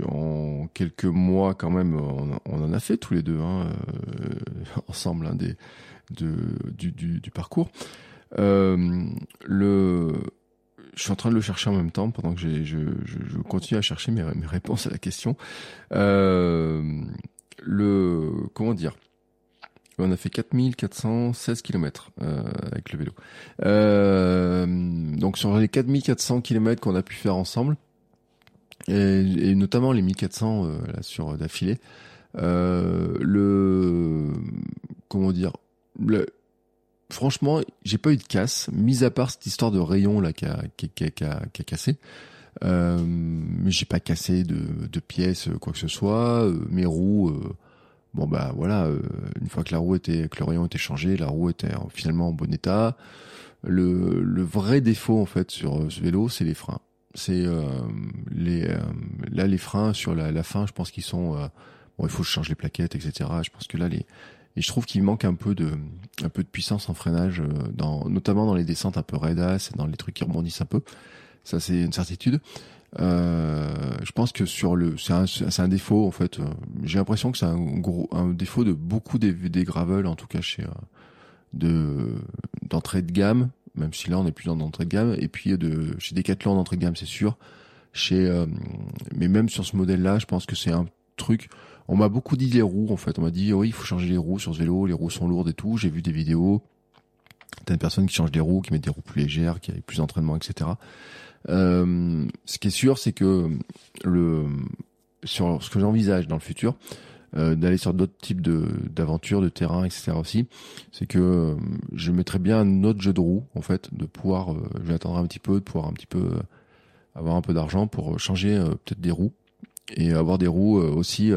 en quelques mois quand même, on, en a fait tous les deux hein, ensemble hein, des de, du, du, du parcours. Euh, le, je suis en train de le chercher en même temps pendant que je, je, je, continue à chercher mes, mes réponses à la question. Euh, le comment dire? On a fait 4416 km euh, avec le vélo. Euh, donc sur les 4400 km qu'on a pu faire ensemble, et, et notamment les 1400 euh, là, sur d'affilée, euh, le comment dire le, franchement, j'ai pas eu de casse, mis à part cette histoire de rayon là qui a, qui, qui, a, qui a cassé. Euh, mais j'ai pas cassé de, de pièces, quoi que ce soit. Euh, mes roues, euh, bon bah voilà, euh, une fois que la roue était, que le rayon était changé, la roue était finalement en bon état. Le, le vrai défaut en fait sur ce vélo, c'est les freins. C'est les là les freins sur la, la fin, je pense qu'ils sont bon, il faut changer les plaquettes, etc. Je pense que là les et je trouve qu'il manque un peu de, un peu de puissance en freinage, euh, dans, notamment dans les descentes un peu raidas dans les trucs qui rebondissent un peu. Ça, c'est une certitude. Euh, je pense que sur le, c'est un, c'est un défaut en fait. Euh, j'ai l'impression que c'est un gros, un défaut de beaucoup des, des gravel, en tout cas chez, euh, de, d'entrée de gamme, même si là on est plus dans d'entrée de gamme, et puis de, chez Decathlon d'entrée de gamme, c'est sûr. Chez, mais même sur ce modèle-là, je pense que c'est un truc on m'a beaucoup dit les roues, en fait. On m'a dit, oui, il faut changer les roues sur ce vélo, les roues sont lourdes et tout. J'ai vu des vidéos. T'as une personne qui change des roues, qui met des roues plus légères, qui a plus d'entraînement, etc. Euh, ce qui est sûr, c'est que le sur ce que j'envisage dans le futur, d'aller sur d'autres types de d'aventures, de terrain, etc. aussi, c'est que je mettrais bien un autre jeu de roue en fait, de pouvoir, je vais attendre un petit peu, de pouvoir un petit peu avoir un peu d'argent pour changer peut-être des roues et avoir des roues aussi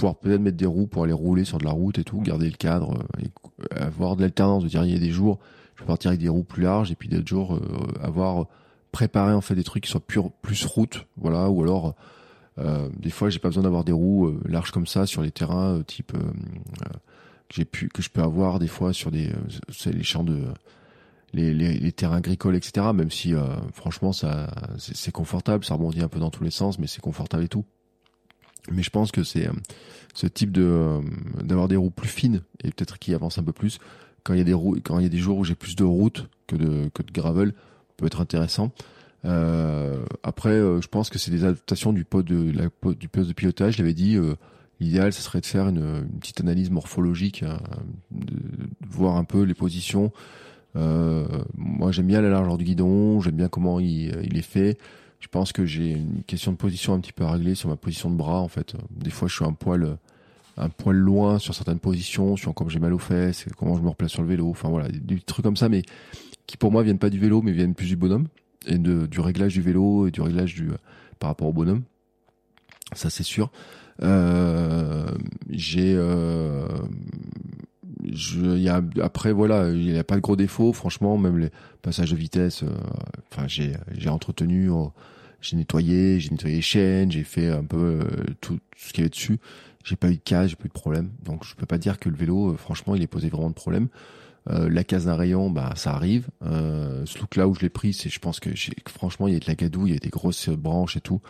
pouvoir peut-être mettre des roues pour aller rouler sur de la route et tout, garder le cadre, euh, et avoir de l'alternance, de dire il y a des jours je vais partir avec des roues plus larges et puis d'autres jours euh, avoir préparé en fait des trucs qui soient plus, plus route, voilà, ou alors euh, des fois j'ai pas besoin d'avoir des roues larges comme ça sur les terrains type que je peux avoir des fois sur les champs de les, terrains agricoles etc même si franchement ça c'est confortable ça rebondit un peu dans tous les sens mais c'est confortable et tout mais je pense que c'est euh, ce type de euh, d'avoir des roues plus fines et peut-être qui avancent un peu plus quand il y a des roues, quand il y a des jours où j'ai plus de route que de gravel peut être intéressant. Euh, après, euh, je pense que c'est des adaptations du pod de la du poste de pilotage. Je l'avais dit. L'idéal, ce serait de faire une, une petite analyse morphologique, hein, de, voir un peu les positions. moi, j'aime bien la largeur du guidon, j'aime bien comment il, il est fait. Je pense que j'ai une question de position un petit peu à régler sur ma position de bras en fait. Des fois, je suis un poil un poil loin sur certaines positions, sur comme j'ai mal aux fesses, comment je me replace sur le vélo. Enfin voilà, des, trucs comme ça, mais qui pour moi viennent pas du vélo, mais viennent plus du bonhomme et de, du réglage du vélo et du réglage du par rapport au bonhomme. Ça c'est sûr. Euh, j'ai euh, y a, après voilà, il n'y a pas de gros défauts. Franchement, même les passages de vitesse, euh, enfin j'ai j'ai entretenu, euh, j'ai nettoyé, j'ai nettoyé les chaînes, j'ai fait un peu euh, tout, ce qu'il y avait dessus. J'ai pas eu de cas, j'ai pas eu de problème. Donc je peux pas dire que le vélo, franchement, il est posé vraiment de problème. La case d'un rayon, bah ça arrive. ce look là où je l'ai pris, c'est je pense que franchement il y a de la gadouille, il y a des grosses branches et tout.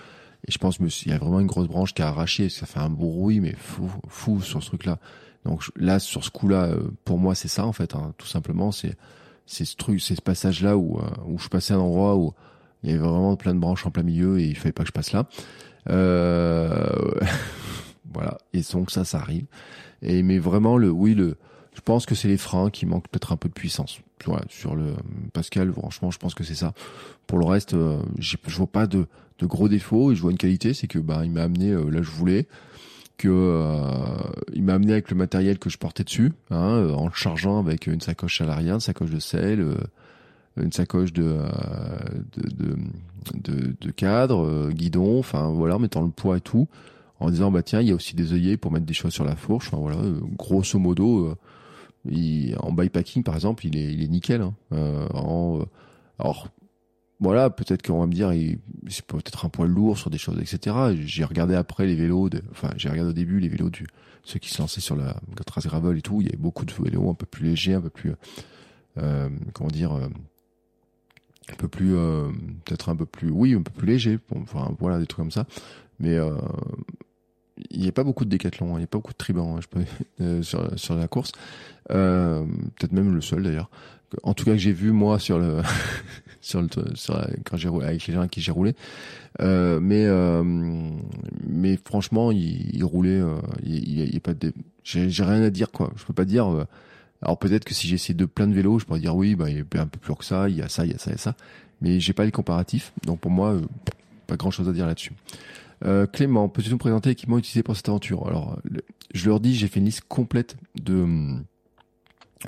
Et je pense qu'il y a vraiment une grosse branche qui a arraché, ça fait un bruit mais fou, fou sur ce truc là. Donc là, sur ce coup-là, euh, pour moi, c'est ça en fait, hein, tout simplement. C'est c'est ce truc, c'est ce passage-là où euh, où je passais à un endroit où il y avait vraiment plein de branches en plein milieu et il fallait pas que je passe là. Euh... voilà. Et donc ça, ça arrive. Et mais vraiment le, oui le, je pense que c'est les freins qui manquent peut-être un peu de puissance. Sur le Pascal, franchement, je pense que c'est ça. Pour le reste, euh, je vois pas de, de gros défauts et je vois une qualité, c'est que bah il m'a amené là je voulais que euh, il m'a amené avec le matériel que je portais dessus, hein, euh, en le chargeant avec une sacoche salariale, une sacoche de sel, euh, une sacoche de de, de, de, cadre, guidon, enfin voilà, en mettant le poids et tout, en disant bah tiens il y a aussi des œillets pour mettre des choses sur la fourche, enfin voilà, grosso modo, en bypacking par exemple il est nickel. Hein, en, alors voilà, peut-être qu'on va me dire, c'est peut-être un poids lourd sur des choses, etc. J'ai regardé après les vélos, de, enfin, j'ai regardé au début les vélos du ceux qui se lançaient sur la, trace gravel et tout. Il y avait beaucoup de vélos un peu plus légers, un peu plus, euh, comment dire, euh, un peu plus, euh, peut-être un peu plus, oui, un peu plus léger. voilà, des trucs comme ça. Mais euh, il n'y a pas beaucoup de décathlon, hein. il n'y a pas beaucoup de tribans hein, je peux, sur, sur la course. peut-être même le seul d'ailleurs. En tout cas que j'ai vu moi sur le sur le sur quand j'ai avec les gens avec qui j'ai roulé. Euh, mais euh, mais franchement, il, il roulait, euh, il, il, a pas de, j'ai rien à dire quoi. Je peux pas dire. Euh, alors peut-être que si j'essaie de plein de vélos, je pourrais dire oui, bah il est un peu plus lourd que ça, il y a ça, il y a ça, il y a ça. Mais j'ai pas les comparatifs, donc pour moi, pas grand chose à dire là-dessus. Euh, Clément, peux-tu nous présenter l'équipement utilisé pour cette aventure? Alors, je leur dis, j'ai fait une liste complète de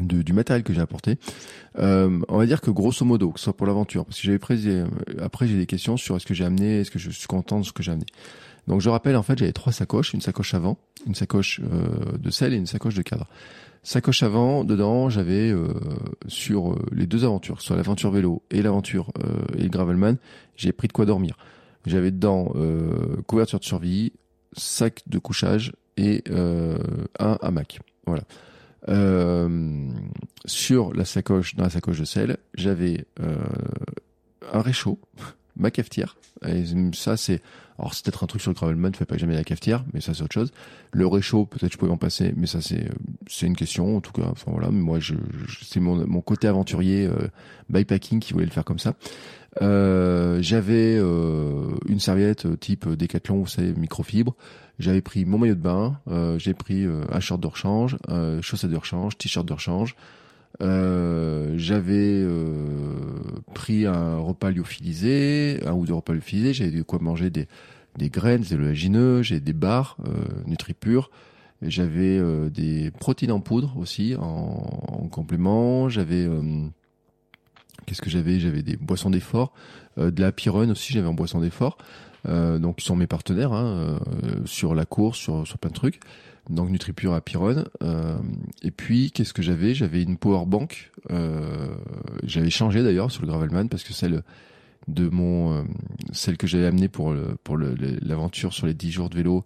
du matériel que j'ai apporté. Euh, on va dire que grosso modo, que ce soit pour l'aventure, parce que j'avais pris, euh, après j'ai des questions sur est-ce que j'ai amené, est-ce que je suis content de ce que j'ai amené. Donc je rappelle en fait j'avais trois sacoches, une sacoche avant, une sacoche euh, de sel et une sacoche de cadre. Sacoche avant, dedans j'avais euh, sur les deux aventures, soit l'aventure vélo et l'aventure et le gravelman, j'ai pris de quoi dormir. J'avais dedans couverture de survie, sac de couchage et un hamac. Voilà. Euh, sur la sacoche, dans la sacoche de sel, j'avais euh, un réchaud, ma cafetière. Et ça, c'est, alors c'est peut-être un truc sur le gravelman, ne fais pas jamais la cafetière, mais ça c'est autre chose. Le réchaud, peut-être je pouvais en passer, mais ça c'est c'est une question en tout cas. Enfin voilà, mais moi je, c'est mon mon côté aventurier euh, bypacking qui voulait le faire comme ça. Euh, j'avais euh, une serviette type Décathlon, vous savez, microfibre. J'avais pris mon maillot de bain, euh, j'ai pris euh, un short de rechange, euh, chaussettes de rechange, t-shirt de rechange. Euh, j'avais euh, pris un repas lyophilisé, un ou deux repas lyophilisés. J'avais de quoi manger des des graines, des oléagineux, j'ai des barres NutriPure, j'avais des protéines en poudre aussi en, complément, j'avais qu'est-ce que j'avais? J'avais des boissons d'effort, de la Pyrone aussi, j'avais en boisson d'effort. donc ils sont mes partenaires hein, sur la course, sur, sur plein de trucs donc NutriPure à Pyrone. Euh, et puis, qu'est-ce que j'avais? J'avais une power bank. Euh, j'avais changé d'ailleurs sur le Gravelman parce que celle de mon, euh, celle que j'avais amenée pour le, pour l'aventure sur les 10 jours de vélo.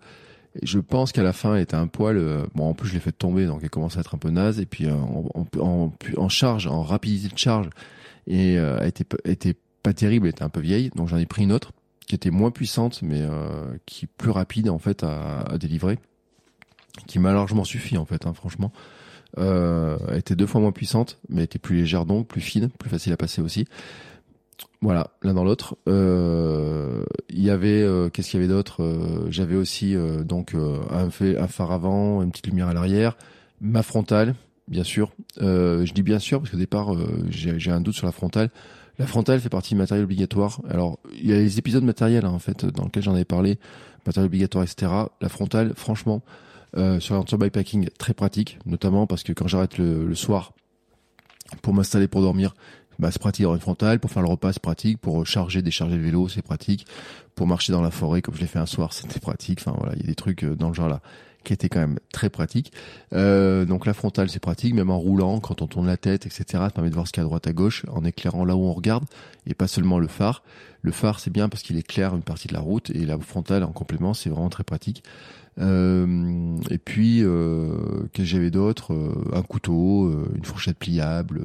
je pense qu'à la fin, elle était un poil. Euh, bon, en plus, je l'ai fait tomber, donc elle commence à être un peu naze. Et puis, en, en, en, charge, en rapidité de charge, et elle était, était pas terrible, elle était un peu vieille. Donc, j'en ai pris une autre qui était moins puissante, mais qui plus rapide en fait à, à délivrer qui m'a largement suffi en fait, hein, franchement. Euh, était deux fois moins puissante, mais était plus légère donc, plus fine, plus facile à passer aussi. Voilà, l'un dans l'autre. Euh, il y avait, euh, qu'est-ce qu'il y avait d'autre? Euh, J'avais aussi donc un, un, phare avant, une petite lumière à l'arrière, ma frontale, bien sûr. je dis bien sûr parce qu'au départ, j'ai un doute sur la frontale. La frontale fait partie du matériel obligatoire. Alors, il y a les épisodes matériels hein, en fait dans lesquels j'en avais parlé, matériel obligatoire, etc. La frontale, franchement, euh, sur l'aventure bikepacking, très pratique, notamment parce que quand j'arrête le, soir pour m'installer pour dormir, bah, c'est pratique d'avoir une frontale. Pour faire le repas, c'est pratique. Pour charger, décharger le vélo, c'est pratique. Pour marcher dans la forêt, comme je l'ai fait un soir, c'était pratique. Enfin voilà, il y a des trucs euh, dans le genre là qui étaient quand même très pratiques. Euh, donc la frontale, c'est pratique, même en roulant, quand on tourne la tête, etc. Ça permet de voir ce qu'il y a à droite à gauche, en éclairant là où on regarde, et pas seulement le phare. Le phare, c'est bien parce qu'il éclaire une partie de la route, et la frontale, en complément, c'est vraiment très pratique. Euh, et puis, euh, qu'est-ce que j'avais d'autre? Euh, Un couteau, euh, une fourchette pliable.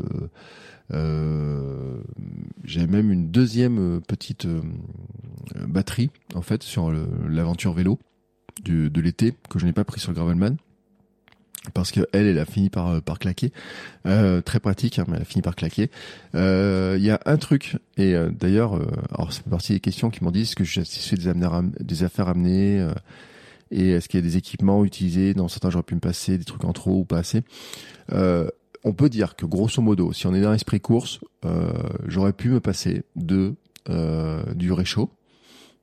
j'avais même une deuxième petite batterie en fait sur l'aventure vélo de, de l'été que je n'ai pas pris sur le Gravelman parce que elle, elle a fini par par claquer. Euh, très pratique, hein, mais elle a fini par claquer. Il y a un truc, et d'ailleurs, alors c'est partie des questions qui m'ont dit est-ce que je suis des, des affaires amenées et est-ce qu'il y a des équipements utilisés dans certains? J'aurais pu me passer des trucs en trop ou pas assez. Euh, on peut dire que grosso modo si on est dans l'esprit course euh, j'aurais pu me passer de euh, du réchaud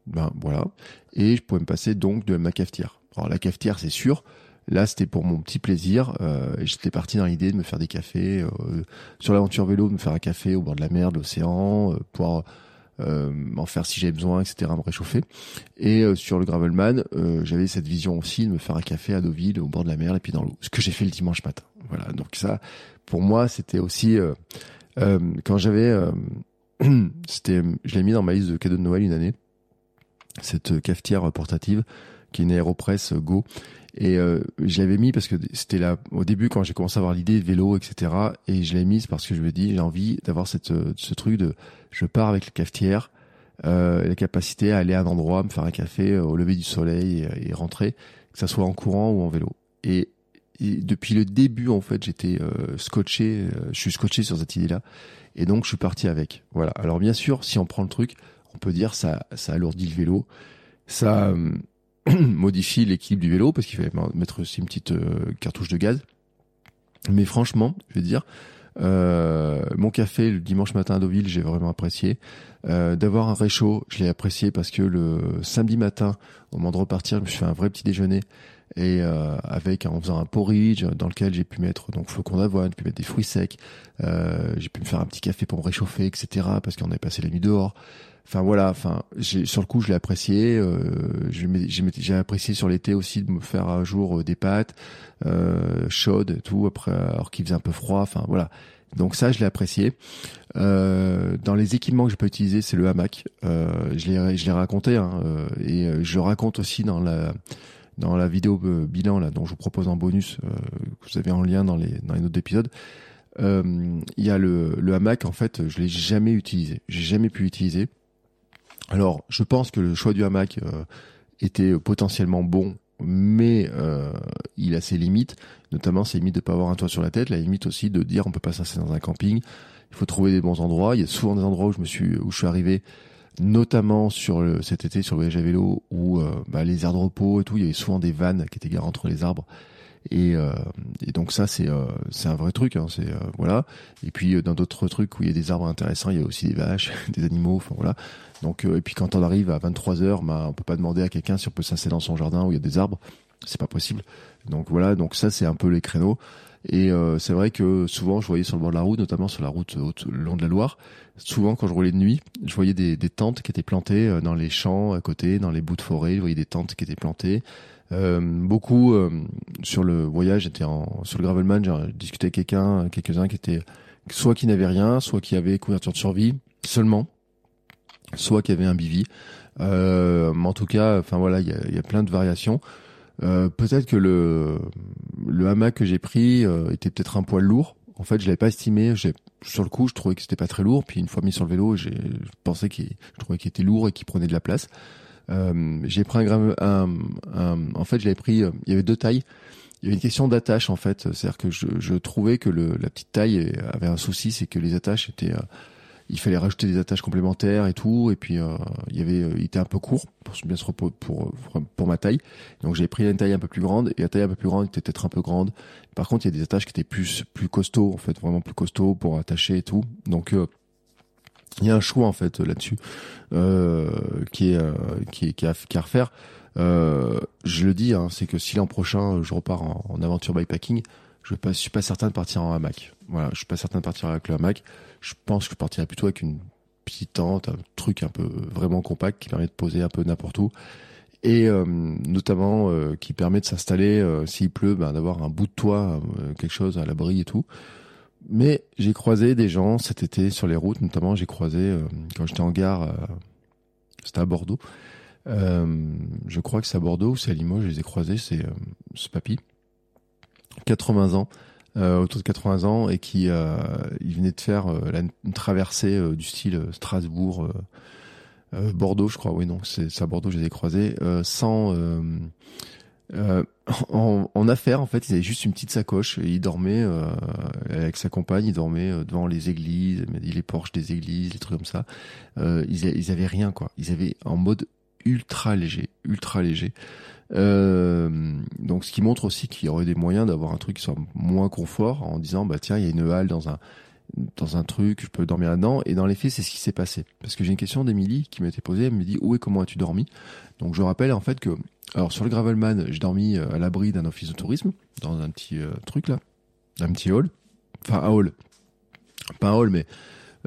ben voilà. Et je pouvais me passer donc de ma cafetière. Alors la cafetière c'est sûr. Là, c'était pour mon petit plaisir. Euh, J'étais parti dans l'idée de me faire des cafés euh, sur l'aventure vélo, me faire un café au bord de la mer, de l'océan, euh, pour euh, en faire si j'avais besoin, etc., me réchauffer. Et euh, sur le Gravelman, euh, j'avais cette vision aussi de me faire un café à Deauville, au bord de la mer, et puis dans l'eau. Ce que j'ai fait le dimanche matin. Voilà. Donc ça, pour moi, c'était aussi quand j'avais, c'était, je l'ai mis dans ma liste de cadeaux de Noël une année. Cette cafetière portative qui est une Aeropress Go et euh, je l'avais mis parce que c'était là au début quand j'ai commencé à avoir l'idée de vélo, etc. Et je l'ai mise parce que je me dis j'ai envie d'avoir cette euh, ce truc de je pars avec la cafetière, euh, la capacité à aller à un endroit, me faire un café euh, au lever du soleil et, rentrer, que ça soit en courant ou en vélo. Et, depuis le début en fait j'étais scotché, je suis scotché sur cette idée-là. Et donc je suis parti avec. Voilà. Alors bien sûr si on prend le truc, on peut dire ça ça alourdit le vélo, ça modifie l'équilibre du vélo parce qu'il fallait mettre aussi une petite euh, cartouche de gaz. Mais franchement, je vais dire, euh, mon café le dimanche matin à Deauville, j'ai vraiment apprécié. Euh, D'avoir un réchaud, je l'ai apprécié parce que le samedi matin, au moment de repartir, je me suis fait un vrai petit déjeuner et euh, avec en faisant un porridge dans lequel j'ai pu mettre donc flocons d'avoine, pu mettre des fruits secs, euh, j'ai pu me faire un petit café pour me réchauffer, etc. Parce qu'on avait passé la nuit dehors. Enfin voilà, enfin sur le coup je l'ai apprécié. Euh, j'ai apprécié sur l'été aussi de me faire un jour euh, des pâtes euh, chaudes et tout après alors qu'il faisait un peu froid. Enfin voilà. Donc ça je l'ai apprécié. Euh, dans les équipements que je peux utiliser c'est le hamac. Euh, je l'ai raconté hein, euh, et je raconte aussi dans la dans la vidéo bilan là dont je vous propose en bonus que vous avez en lien dans les dans les notes d'épisode. Il y a le, le hamac en fait je l'ai jamais utilisé. J'ai jamais pu l'utiliser alors, je pense que le choix du hamac euh, était potentiellement bon, mais euh, il a ses limites, notamment ses limites de pas avoir un toit sur la tête, la limite aussi de dire on peut pas s'installer dans un camping. Il faut trouver des bons endroits. Il y a souvent des endroits où je me suis où je suis arrivé, notamment sur cet été sur le voyage à vélo, où euh, bah, les aires de repos et tout, il y avait souvent des vannes qui étaient garées entre les arbres. Et, euh, et donc ça c'est euh, c'est un vrai truc. Hein, c'est euh, voilà. Et puis euh, dans d'autres trucs où il y a des arbres intéressants, il y a aussi des vaches, des animaux. Enfin voilà. Donc et puis quand on arrive à 23 heures, bah, on peut pas demander à quelqu'un si on peut s'installer dans son jardin où il y a des arbres. C'est pas possible. Donc voilà. Donc ça c'est un peu les créneaux. Et c'est vrai que souvent je voyais sur le bord de la route, notamment sur la route le long de la Loire, souvent quand je roulais de nuit, je voyais des, des tentes qui étaient plantées dans les champs à côté, dans les bouts de forêt. Je voyais des tentes qui étaient plantées. Euh, beaucoup euh, sur le voyage, j'étais en, sur le gravelman, j'ai discuté avec quelqu'un, quelques-uns qui étaient soit qui n'avaient rien, soit qui avaient couverture de survie seulement, soit qui avaient un bivy. Euh, mais en tout cas, enfin voilà, il y a, y a, plein de variations. Euh, peut-être que le le hamac que j'ai pris euh, était peut-être un poil lourd. En fait, je l'avais pas estimé. J'ai sur le coup, je trouvais que c'était pas très lourd. Puis une fois mis sur le vélo, j'ai pensé qu'il, je trouvais qu'il était lourd et qu'il prenait de la place. Euh, j'ai pris un, un, un, en fait, j'avais pris, euh, il y avait deux tailles. Il y avait une question d'attache en fait, c'est-à-dire que je, je, trouvais que le, la petite taille avait un souci, c'est que les attaches étaient, euh, il fallait rajouter des attaches complémentaires et tout, et puis il y avait, il était un peu court pour bien se pour, pour pour ma taille. Donc j'ai pris une taille un peu plus grande et la taille un peu plus grande était peut-être un peu grande. Par contre, il y a des attaches qui étaient plus plus costauds en fait, vraiment plus costauds pour attacher et tout. Donc il y a un choix en fait là-dessus euh, qui est euh, qui est qui a, qui à refaire. Euh, je le dis, hein, c'est que si l'an prochain je repars en, en aventure bikepacking, je ne suis pas certain de partir en hamac. Voilà, je suis pas certain de partir avec le hamac. Je pense que je partirai plutôt avec une petite tente, un truc un peu vraiment compact qui permet de poser un peu n'importe où et euh, notamment euh, qui permet de s'installer euh, s'il pleut, ben, d'avoir un bout de toit, quelque chose à l'abri et tout. Mais j'ai croisé des gens cet été sur les routes, notamment j'ai croisé euh, quand j'étais en gare, euh, c'était à Bordeaux. Euh, je crois que c'est à Bordeaux ou c'est à Limoges, je les ai croisés, c'est ce papy, 80 ans, autour de 80 ans, et qui il venait de faire la, une traversée du style Strasbourg, Bordeaux, je crois, oui non, c'est à Bordeaux, je les ai croisés, sans euh, en, en, affaires, en fait, il avait juste une petite sacoche. Et il dormait euh, avec sa compagne. Il dormait euh, devant les églises, les porches des églises, les trucs comme ça. Euh, ils, avaient rien, quoi. Ils avaient en mode ultra léger, ultra léger. Euh, donc, ce qui montre aussi qu'il y aurait des moyens d'avoir un truc qui soit moins confort, en disant bah tiens, il y a une halle dans un dans un truc, je peux dormir là-dedans. Et dans les faits, c'est ce qui s'est passé. Parce que j'ai une question d'Emilie qui m'était posée. Elle me dit où et comment as-tu dormi? Donc, je rappelle en fait que alors sur le Gravelman, j'ai dormi euh, à l'abri d'un office de tourisme, dans un petit euh, truc là, un petit hall, enfin un hall, pas un hall, mais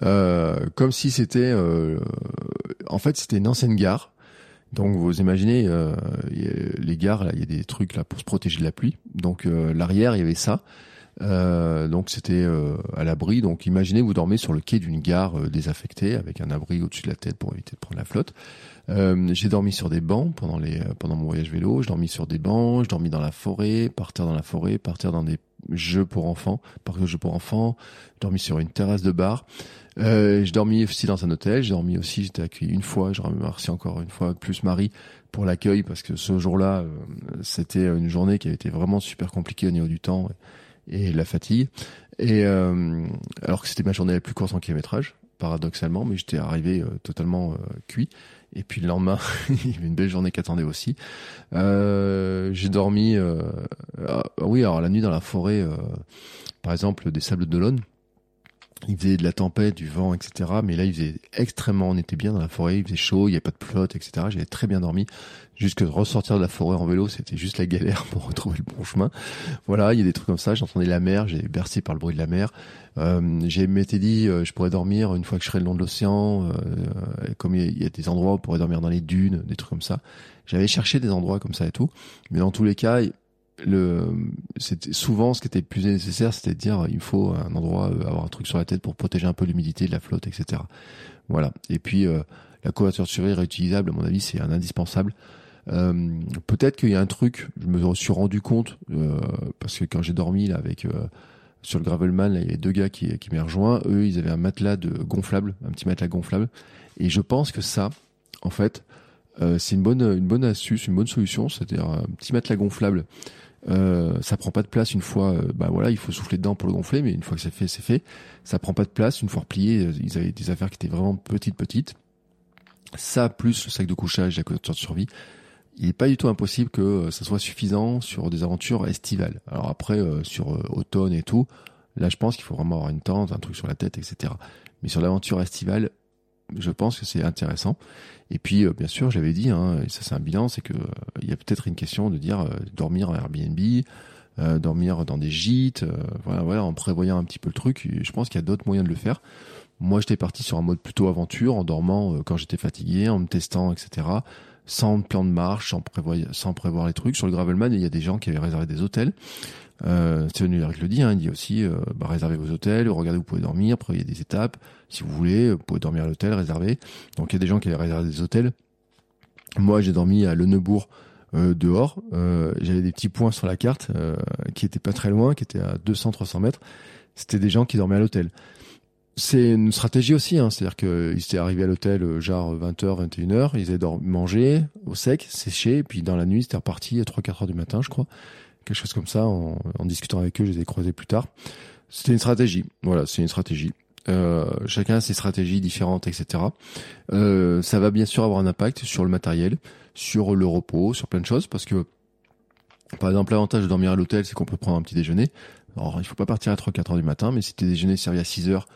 euh, comme si c'était, euh, en fait c'était une ancienne gare. Donc vous imaginez les gares, il y a des trucs là pour se protéger de la pluie. Donc l'arrière, il y avait ça. Donc c'était à l'abri. Donc imaginez vous dormez sur le quai d'une gare désaffectée avec un abri au-dessus de la tête pour éviter de prendre la flotte. Euh, j'ai dormi sur des bancs pendant les euh, pendant mon voyage vélo. J'ai dormi sur des bancs. J'ai dormi dans la forêt, partir dans la forêt, partir dans des jeux pour enfants, parc de jeux pour enfants. J'ai dormi sur une terrasse de bar. Euh, j'ai dormi aussi dans un hôtel. J'ai dormi aussi. J'étais accueilli une fois. Je remercie encore une fois plus Marie pour l'accueil parce que ce jour-là, euh, c'était une journée qui a été vraiment super compliquée au niveau du temps la fatigue. Et euh, alors que c'était ma journée la plus courte en kilométrage, paradoxalement, mais j'étais arrivé totalement cuit. Et puis le lendemain, il y avait une belle journée qui attendait aussi. Euh, j'ai dormi, euh, ah, oui, alors la nuit dans la forêt, euh, par exemple, des sables d'Olonne. Il faisait de la tempête, du vent, etc. Mais là, il faisait extrêmement, on était bien dans la forêt, il faisait chaud, il n'y avait pas de flotte, etc. J'avais très bien dormi. Jusque ressortir de la forêt en vélo, c'était juste la galère pour retrouver le bon chemin. Voilà, il y a des trucs comme ça. J'entendais la mer, j'ai bercé par le bruit de la mer. Euh, j'ai m'étais dit, euh, je pourrais dormir une fois que je serai le long de l'océan. Euh, comme il y, a des endroits où on pourrait dormir dans les dunes, des trucs comme ça. J'avais cherché des endroits comme ça et tout. Mais dans tous les cas, le c'était souvent ce qui était plus nécessaire c'était de dire il faut un endroit euh, avoir un truc sur la tête pour protéger un peu l'humidité de la flotte etc voilà et puis euh, la couverture de survie réutilisable à mon avis c'est un indispensable euh, peut-être qu'il y a un truc je me suis rendu compte euh, parce que quand j'ai dormi là avec sur le gravelman là, il y avait deux gars qui, qui m'ont rejoint eux ils avaient un matelas de gonflable un petit matelas gonflable et je pense que ça en fait c'est une bonne une bonne astuce une bonne solution c'est-à-dire un petit matelas gonflable euh, ça prend pas de place une fois. Euh, bah voilà, il faut souffler dedans pour le gonfler, mais une fois que c'est fait, c'est fait. Ça prend pas de place une fois replié. Euh, ils avaient des affaires qui étaient vraiment petites, petites. Ça plus le sac de couchage, la couverture de survie. Il n'est pas du tout impossible que ça soit suffisant sur des aventures estivales. Alors après, sur automne et tout, là je pense qu'il faut vraiment avoir une tente, un truc sur la tête, etc. Mais sur l'aventure estivale, je pense que c'est intéressant. Et puis, bien sûr, j'avais dit, hein, et ça c'est un bilan, c'est que il y a peut-être une question de dire dormir en Airbnb, euh, dormir dans des gîtes, euh, voilà, voilà, en prévoyant un petit peu le truc. je pense qu'il y a d'autres moyens de le faire. Moi, j'étais parti sur un mode plutôt aventure, en dormant euh, quand j'étais fatigué, en me testant, etc. Sans plan de marche, sans prévoir, les trucs. Sur le Gravelman, il y a des gens qui avaient réservé des hôtels. Euh, Steven le dit, hein, il dit aussi, bah, réservez vos hôtels, regardez où vous pouvez dormir, prévoyez des étapes. Si vous voulez, vous pouvez dormir à l'hôtel, réserver. Donc il y a des gens qui avaient réservé des hôtels. Moi, j'ai dormi à Le Neubourg, euh, dehors. Euh, j'avais des petits points sur la carte euh, qui étaient pas très loin, qui étaient à 200-300 mètres. C'était des gens qui dormaient à l'hôtel. C'est une stratégie aussi, hein, c'est-à-dire qu'ils étaient arrivés à l'hôtel genre 20h, 21h, ils avaient mangé au sec, séché, puis dans la nuit, c'était reparti à 3-4 heures du matin, je crois. Quelque chose comme ça, en, en discutant avec eux, je les ai croisés plus tard. C'était une stratégie, voilà, c'est une stratégie. Euh, chacun a ses stratégies différentes, etc. Euh, ça va bien sûr avoir un impact sur le matériel, sur le repos, sur plein de choses, parce que par exemple l'avantage de dormir à l'hôtel, c'est qu'on peut prendre un petit déjeuner. Alors il faut pas partir à 3-4 heures du matin, mais si tes déjeuner servi à 6 heures,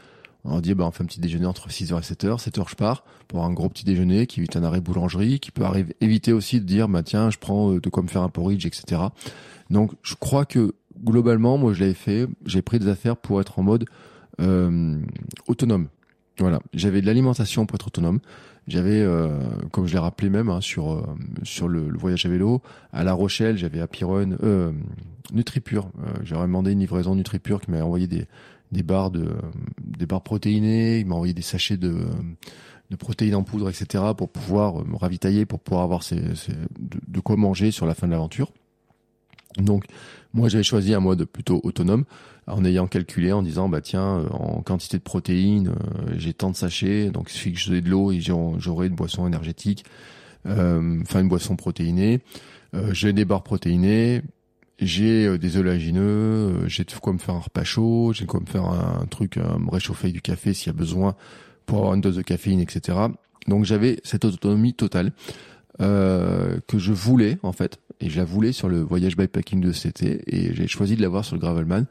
on dit bah on fait un petit déjeuner entre 6 heures et 7 heures, 7 heures je pars pour un gros petit déjeuner qui évite un arrêt boulangerie, qui peut arriver, éviter aussi de dire bah tiens je prends euh, de quoi me faire un porridge, etc. Donc je crois que globalement moi je l'avais fait, j'ai pris des affaires pour être en mode euh, autonome. Voilà, j'avais de l'alimentation pour être autonome. J'avais, euh, comme je l'ai rappelé même hein, sur euh, sur le, voyage à vélo, à La Rochelle, j'avais à Piron, euh, NutriPure. J'aurais demandé une livraison NutriPure qui m'a envoyé des des barres de des barres protéinées, il m'a envoyé des sachets de de protéines en poudre, etc. pour pouvoir me ravitailler, pour pouvoir avoir de, quoi manger sur la fin de l'aventure. Donc, moi, j'avais choisi un mode plutôt autonome en ayant calculé, en disant bah tiens, euh, en quantité de protéines, euh, j'ai tant de sachets, donc il suffit que j'ai de l'eau et j'aurai une boisson énergétique, euh, enfin une boisson protéinée. j'ai des barres protéinées, j'ai des oléagineux, j'ai de quoi me faire un repas chaud, j'ai de quoi me faire un, truc, me réchauffer du café s'il y a besoin pour avoir une dose de caféine, etc. Donc j'avais cette autonomie totale que je voulais en fait, et je la voulais sur le voyage bikepacking de cet été, et j'ai choisi de l'avoir sur le Gravelman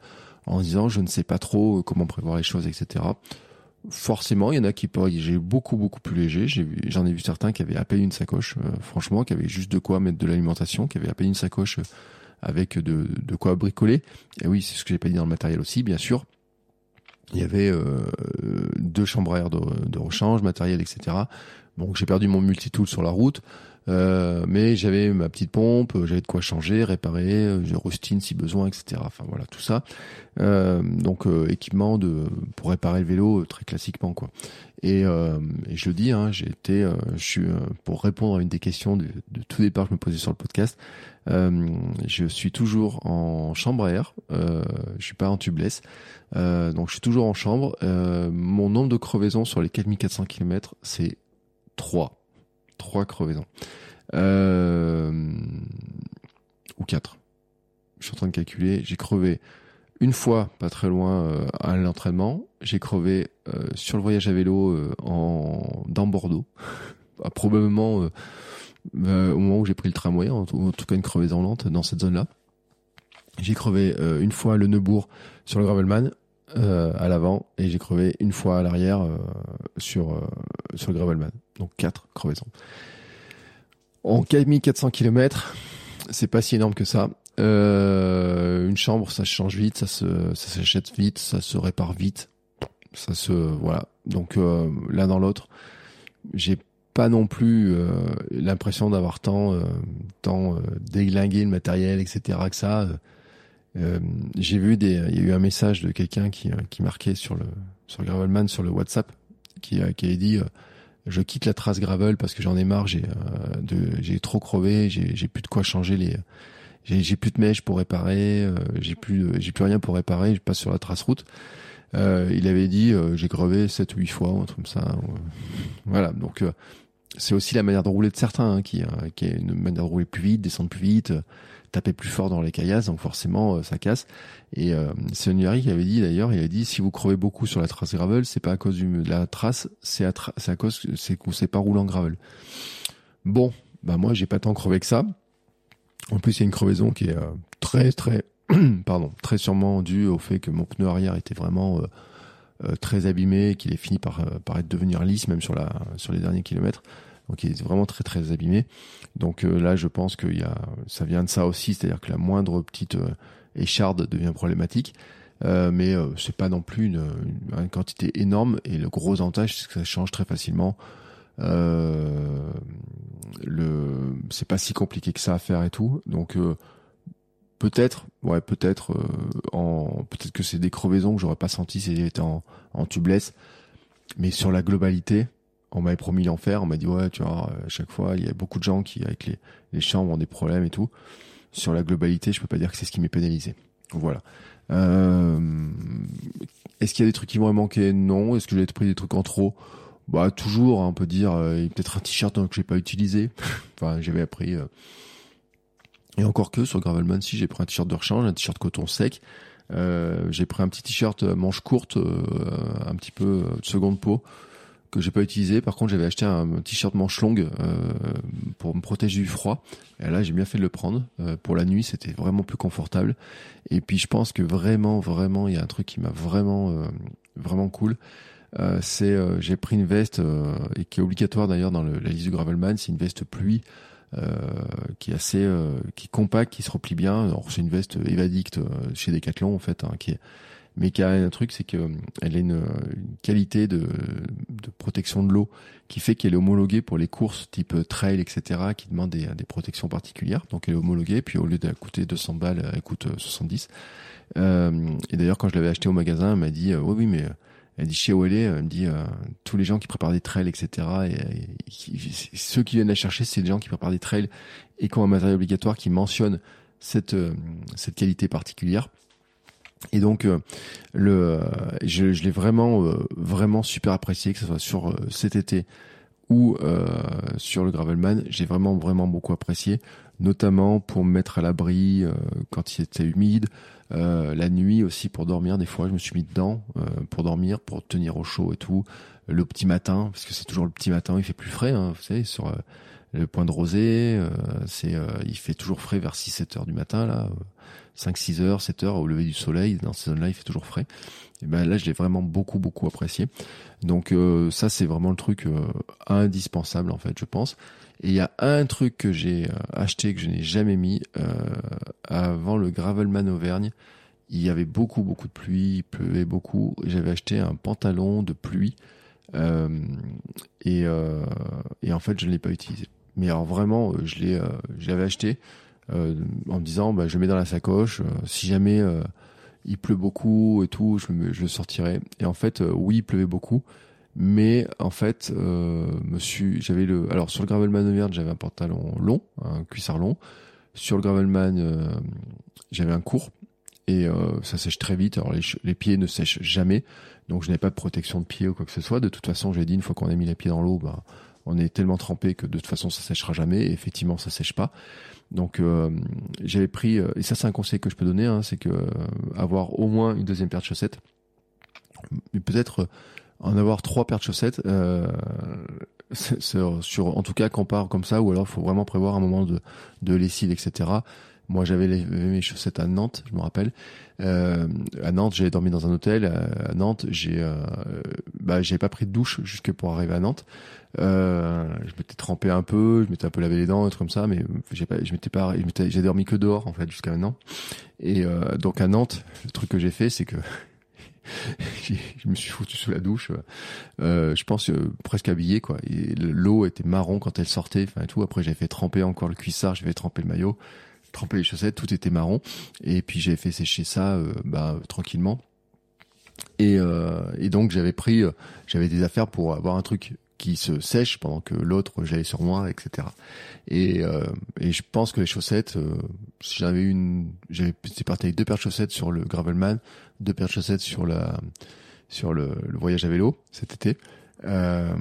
en disant je ne sais pas trop comment prévoir les choses, etc. Forcément, il y en a qui j'ai beaucoup beaucoup plus léger. J'en ai, vu certains qui avaient à peine une sacoche, euh, franchement, qui avaient juste de quoi mettre de l'alimentation, qui avaient à peine une sacoche euh, avec de, de quoi bricoler. Et oui, c'est ce que j'ai pas dit dans le matériel aussi, bien sûr. Il y avait euh, deux chambres à air de, de rechange, matériel, etc. Donc j'ai perdu mon multitool sur la route. Euh, mais j'avais ma petite pompe, j'avais de quoi changer, réparer, j'ai rustine si besoin, etc. Enfin voilà tout ça. Euh, donc euh, équipement de pour réparer le vélo euh, très classiquement quoi. Et, et je le dis, hein, j'ai été, je suis pour répondre à une des questions de, tout départ que je me posais sur le podcast. je suis toujours en chambre à air, je suis pas en tubeless, donc je suis toujours en chambre. mon nombre de crevaisons sur les 4400 km, c'est 3 trois crevaisons. Euh, ou quatre. Je suis en train de calculer. J'ai crevé une fois, pas très loin, euh, à l'entraînement. J'ai crevé euh, sur le voyage à vélo en dans Bordeaux. Ah, probablement au moment où j'ai pris le tramway, en, tout cas une crevaison lente dans cette zone-là. J'ai crevé une fois Le Neubourg sur le Gravelman à l'avant et j'ai crevé une fois à l'arrière sur sur le Gravelman. Donc 4 crevaisons. En 4400 km, c'est pas si énorme que ça. Euh, une chambre, ça change vite, ça se, ça s'achète vite, ça se répare vite, ça se, voilà. Donc euh, l'un dans l'autre, j'ai pas non plus euh, l'impression d'avoir tant, euh, tant euh, déglingué le matériel, etc. que ça. j'ai vu des, il y a eu un message de quelqu'un qui, qui marquait sur le, sur Gravelman, sur le WhatsApp, qui, qui avait dit je quitte la trace gravel parce que j'en ai marre, j'ai euh, j'ai trop crevé, j'ai plus de quoi changer les j'ai plus de mèches pour réparer, euh, j'ai plus j'ai plus rien pour réparer, je passe sur la trace route. Euh, il avait dit j'ai crevé 7 ou 8 fois un truc comme ça. voilà, donc c'est aussi la manière de rouler de certains hein, qui qui est une manière de rouler plus vite, descendre plus vite taper plus fort dans les caillasses, donc forcément euh, ça casse. Et euh, c'est Nuyari qui avait dit d'ailleurs, il avait dit si vous crevez beaucoup sur la trace gravel, c'est pas à cause de la trace, c'est à, à cause c'est que c'est pas roulant gravel. Bon, bah moi j'ai pas tant crevé que ça. En plus, il y a une crevaison qui est très très pardon, très sûrement due au fait que mon pneu arrière était vraiment très abîmé, qu'il est fini par, par être devenir lisse même sur la sur les derniers kilomètres. Donc il est vraiment très très abîmé. Donc là, je pense que ça vient de ça aussi, c'est-à-dire que la moindre petite écharde devient problématique. Euh, mais euh, c'est pas non plus une, une, quantité énorme et le gros avantage c'est que ça change très facilement euh, le c'est pas si compliqué que ça à faire et tout. Donc euh, peut-être ouais peut-être euh, en peut-être que c'est des crevaisons que j'aurais pas senti si j'étais en, en tubeless. Mais sur la globalité on m'avait promis l'enfer. On m'a dit ouais tu vois à chaque fois il y a beaucoup de gens qui avec les, les chambres ont des problèmes et tout. Sur la globalité je peux pas dire que c'est ce qui m'est pénalisé. Voilà. Euh, Est-ce qu'il y a des trucs qui m'auraient manqué? Non. Est-ce que j'ai pris des trucs en trop? Bah toujours, hein, on peut dire. Euh, il y a peut-être un t-shirt hein, que j'ai pas utilisé. enfin, j'avais appris. Euh... Et encore que sur Gravelman, si j'ai pris un t-shirt de rechange, un t-shirt coton sec. Euh, j'ai pris un petit t-shirt euh, manche courte, euh, un petit peu de seconde peau que j'ai pas utilisé. Par contre, j'avais acheté un t-shirt manche longue euh, pour me protéger du froid. Et là, j'ai bien fait de le prendre. Euh, pour la nuit, c'était vraiment plus confortable. Et puis, je pense que vraiment, vraiment, il y a un truc qui m'a vraiment, euh, vraiment cool. Euh, c'est j'ai pris une veste et qui est obligatoire d'ailleurs dans le, la liste du Gravelman. C'est une veste pluie. qui est assez qui est compacte qui se replie bien c'est une veste évadicte chez Decathlon en fait hein, qui est mais qui a un truc, c'est que elle a une, une qualité de, de, protection de l'eau qui fait qu'elle est homologuée pour les courses type trail, etc., qui demandent des, des protections particulières. Donc elle est homologuée, puis au lieu de coûter 200 balles, elle coûte 70. Euh, et d'ailleurs, quand je l'avais acheté au magasin, elle m'a dit, euh, oui, oui, mais elle dit chez où elle me dit euh, tous les gens qui préparent des trails, etc. Et, ceux qui viennent la chercher, c'est des gens qui préparent des trails et qui ont un matériel obligatoire qui mentionne cette euh, cette qualité particulière. Et donc euh, le, je, je l'ai vraiment euh, vraiment super apprécié que ce soit sur euh, cet été ou sur le Gravelman, j'ai vraiment vraiment beaucoup apprécié, notamment pour me mettre à l'abri quand il était humide, la nuit aussi pour dormir. Des fois, je me suis mis dedans pour dormir, pour tenir au chaud et tout. Le petit matin, parce que c'est toujours le petit matin, il fait plus frais, hein, vous savez, sur le point de rosée, c'est il fait toujours frais vers 6-7 heures du matin là 5, 6 heures, 7 heures au lever du soleil. Dans ces zones-là, il fait toujours frais. Et ben là, je l'ai vraiment beaucoup, beaucoup apprécié. Donc euh, ça, c'est vraiment le truc euh, indispensable en fait, je pense. Et il y a un truc que j'ai euh, acheté que je n'ai jamais mis avant le Gravelman Auvergne. Il y avait beaucoup, beaucoup de pluie, il pleuvait beaucoup. J'avais acheté un pantalon de pluie et, et en fait, je ne l'ai pas utilisé. Mais alors vraiment, je l'ai, acheté euh, en me disant bah, je mets dans la sacoche, euh, si jamais euh, il pleut beaucoup et tout, je, sortirai. Et en fait, oui, il pleuvait beaucoup, mais en fait, monsieur, j'avais le, alors sur le Gravelman Auvergne, j'avais un pantalon long, un cuissard long. Sur le Gravelman, j'avais un court et ça sèche très vite. Alors les, pieds ne sèchent jamais, donc je n'avais pas de protection de pied ou quoi que ce soit. De toute façon, j'ai dit une fois qu'on a mis les pieds dans l'eau, bah, on est tellement trempé que de toute façon ça sèchera jamais. Et effectivement, ça sèche pas. Donc euh, j'avais pris, euh, et ça c'est un conseil que je peux donner, hein, c'est que euh, avoir au moins une deuxième paire de chaussettes, peut-être en avoir trois paires de chaussettes, euh, sur, sur, en tout cas qu'on part comme ça, ou alors faut vraiment prévoir un moment de, de lessive, etc. Moi, j'avais mes chaussettes à Nantes, je me rappelle. Euh, à Nantes, j'avais dormi dans un hôtel. À Nantes, j'ai, euh, bah, j'avais pas pris de douche jusque pour arriver à Nantes. Euh, je m'étais trempé un peu, je m'étais un peu lavé les dents, un comme ça, mais j'ai pas, je m'étais pas, j'ai dormi que dehors en fait jusqu'à maintenant. Et euh, donc à Nantes, le truc que j'ai fait, c'est que je me suis foutu sous la douche. Euh, je pense euh, presque habillé quoi. L'eau était marron quand elle sortait, enfin tout. Après j'avais fait tremper encore le cuissard, j'avais trempé le maillot trempé les chaussettes, tout était marron. Et puis j'ai fait sécher ça euh, bah, tranquillement. Et, donc j'avais pris, j'avais des affaires pour avoir un truc qui se sèche pendant que l'autre j'allais sur moi, etc. Et, je pense que les chaussettes, j'avais une, j'avais parti avec deux paires de chaussettes sur le Gravelman, deux paires de chaussettes sur la sur le, le voyage à vélo cet été. Euh,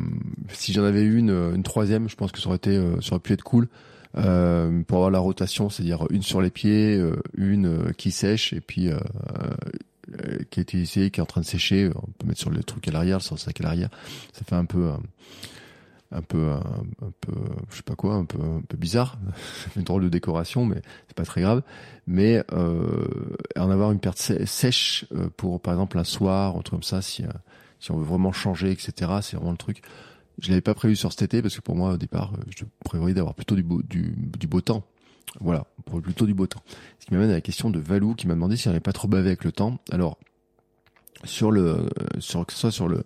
si j'en avais une, une troisième, je pense que ça aurait été, ça aurait pu être cool euh, pour avoir la rotation, c'est-à-dire une sur les pieds, euh, une euh, qui sèche et puis qui est utilisée, qui est en train de sécher. On peut mettre sur le truc à l'arrière, sur le sac à l'arrière. Ça fait un peu un peu, un, peu, je sais pas quoi, un peu, un peu bizarre, une drôle de décoration, mais c'est pas très grave. Mais euh, en avoir une perte sèche euh, pour, par exemple, un soir, un truc comme ça, si si on veut vraiment changer, etc. C'est vraiment le truc. Je l'avais pas prévu sur cet été parce que pour moi au départ, je prévoyais d'avoir plutôt du beau, du, beau temps. Voilà, pour plutôt du beau temps. Ce qui m'amène à la question de Valou qui m'a demandé si on n'avait pas trop bavé avec le temps. Alors, sur le, sur, que soit sur le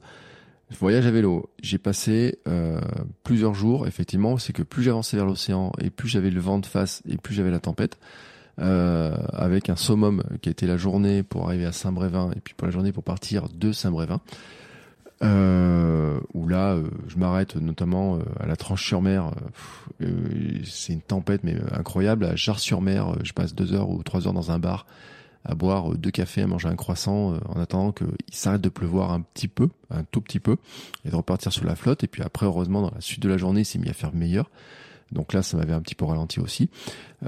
voyage à vélo, j'ai passé euh, plusieurs jours, effectivement, c'est que plus j'avançais vers l'océan et plus j'avais le vent de face et plus j'avais la tempête, euh, avec un summum qui était la journée pour arriver à Saint-Brévin et puis pour la journée pour partir de Saint-Brévin. Euh, où là, euh, je m'arrête notamment à la Tranche-sur-Mer. c'est une tempête mais incroyable. À Jarre-sur-Mer, je passe deux heures ou trois heures dans un bar à boire deux cafés, à manger un croissant en attendant qu'il s'arrête de pleuvoir un petit peu, un tout petit peu, et de repartir sur la flotte. Et puis après, heureusement, dans la suite de la journée, il s'est mis à faire meilleur. Donc là, ça m'avait un petit peu ralenti aussi.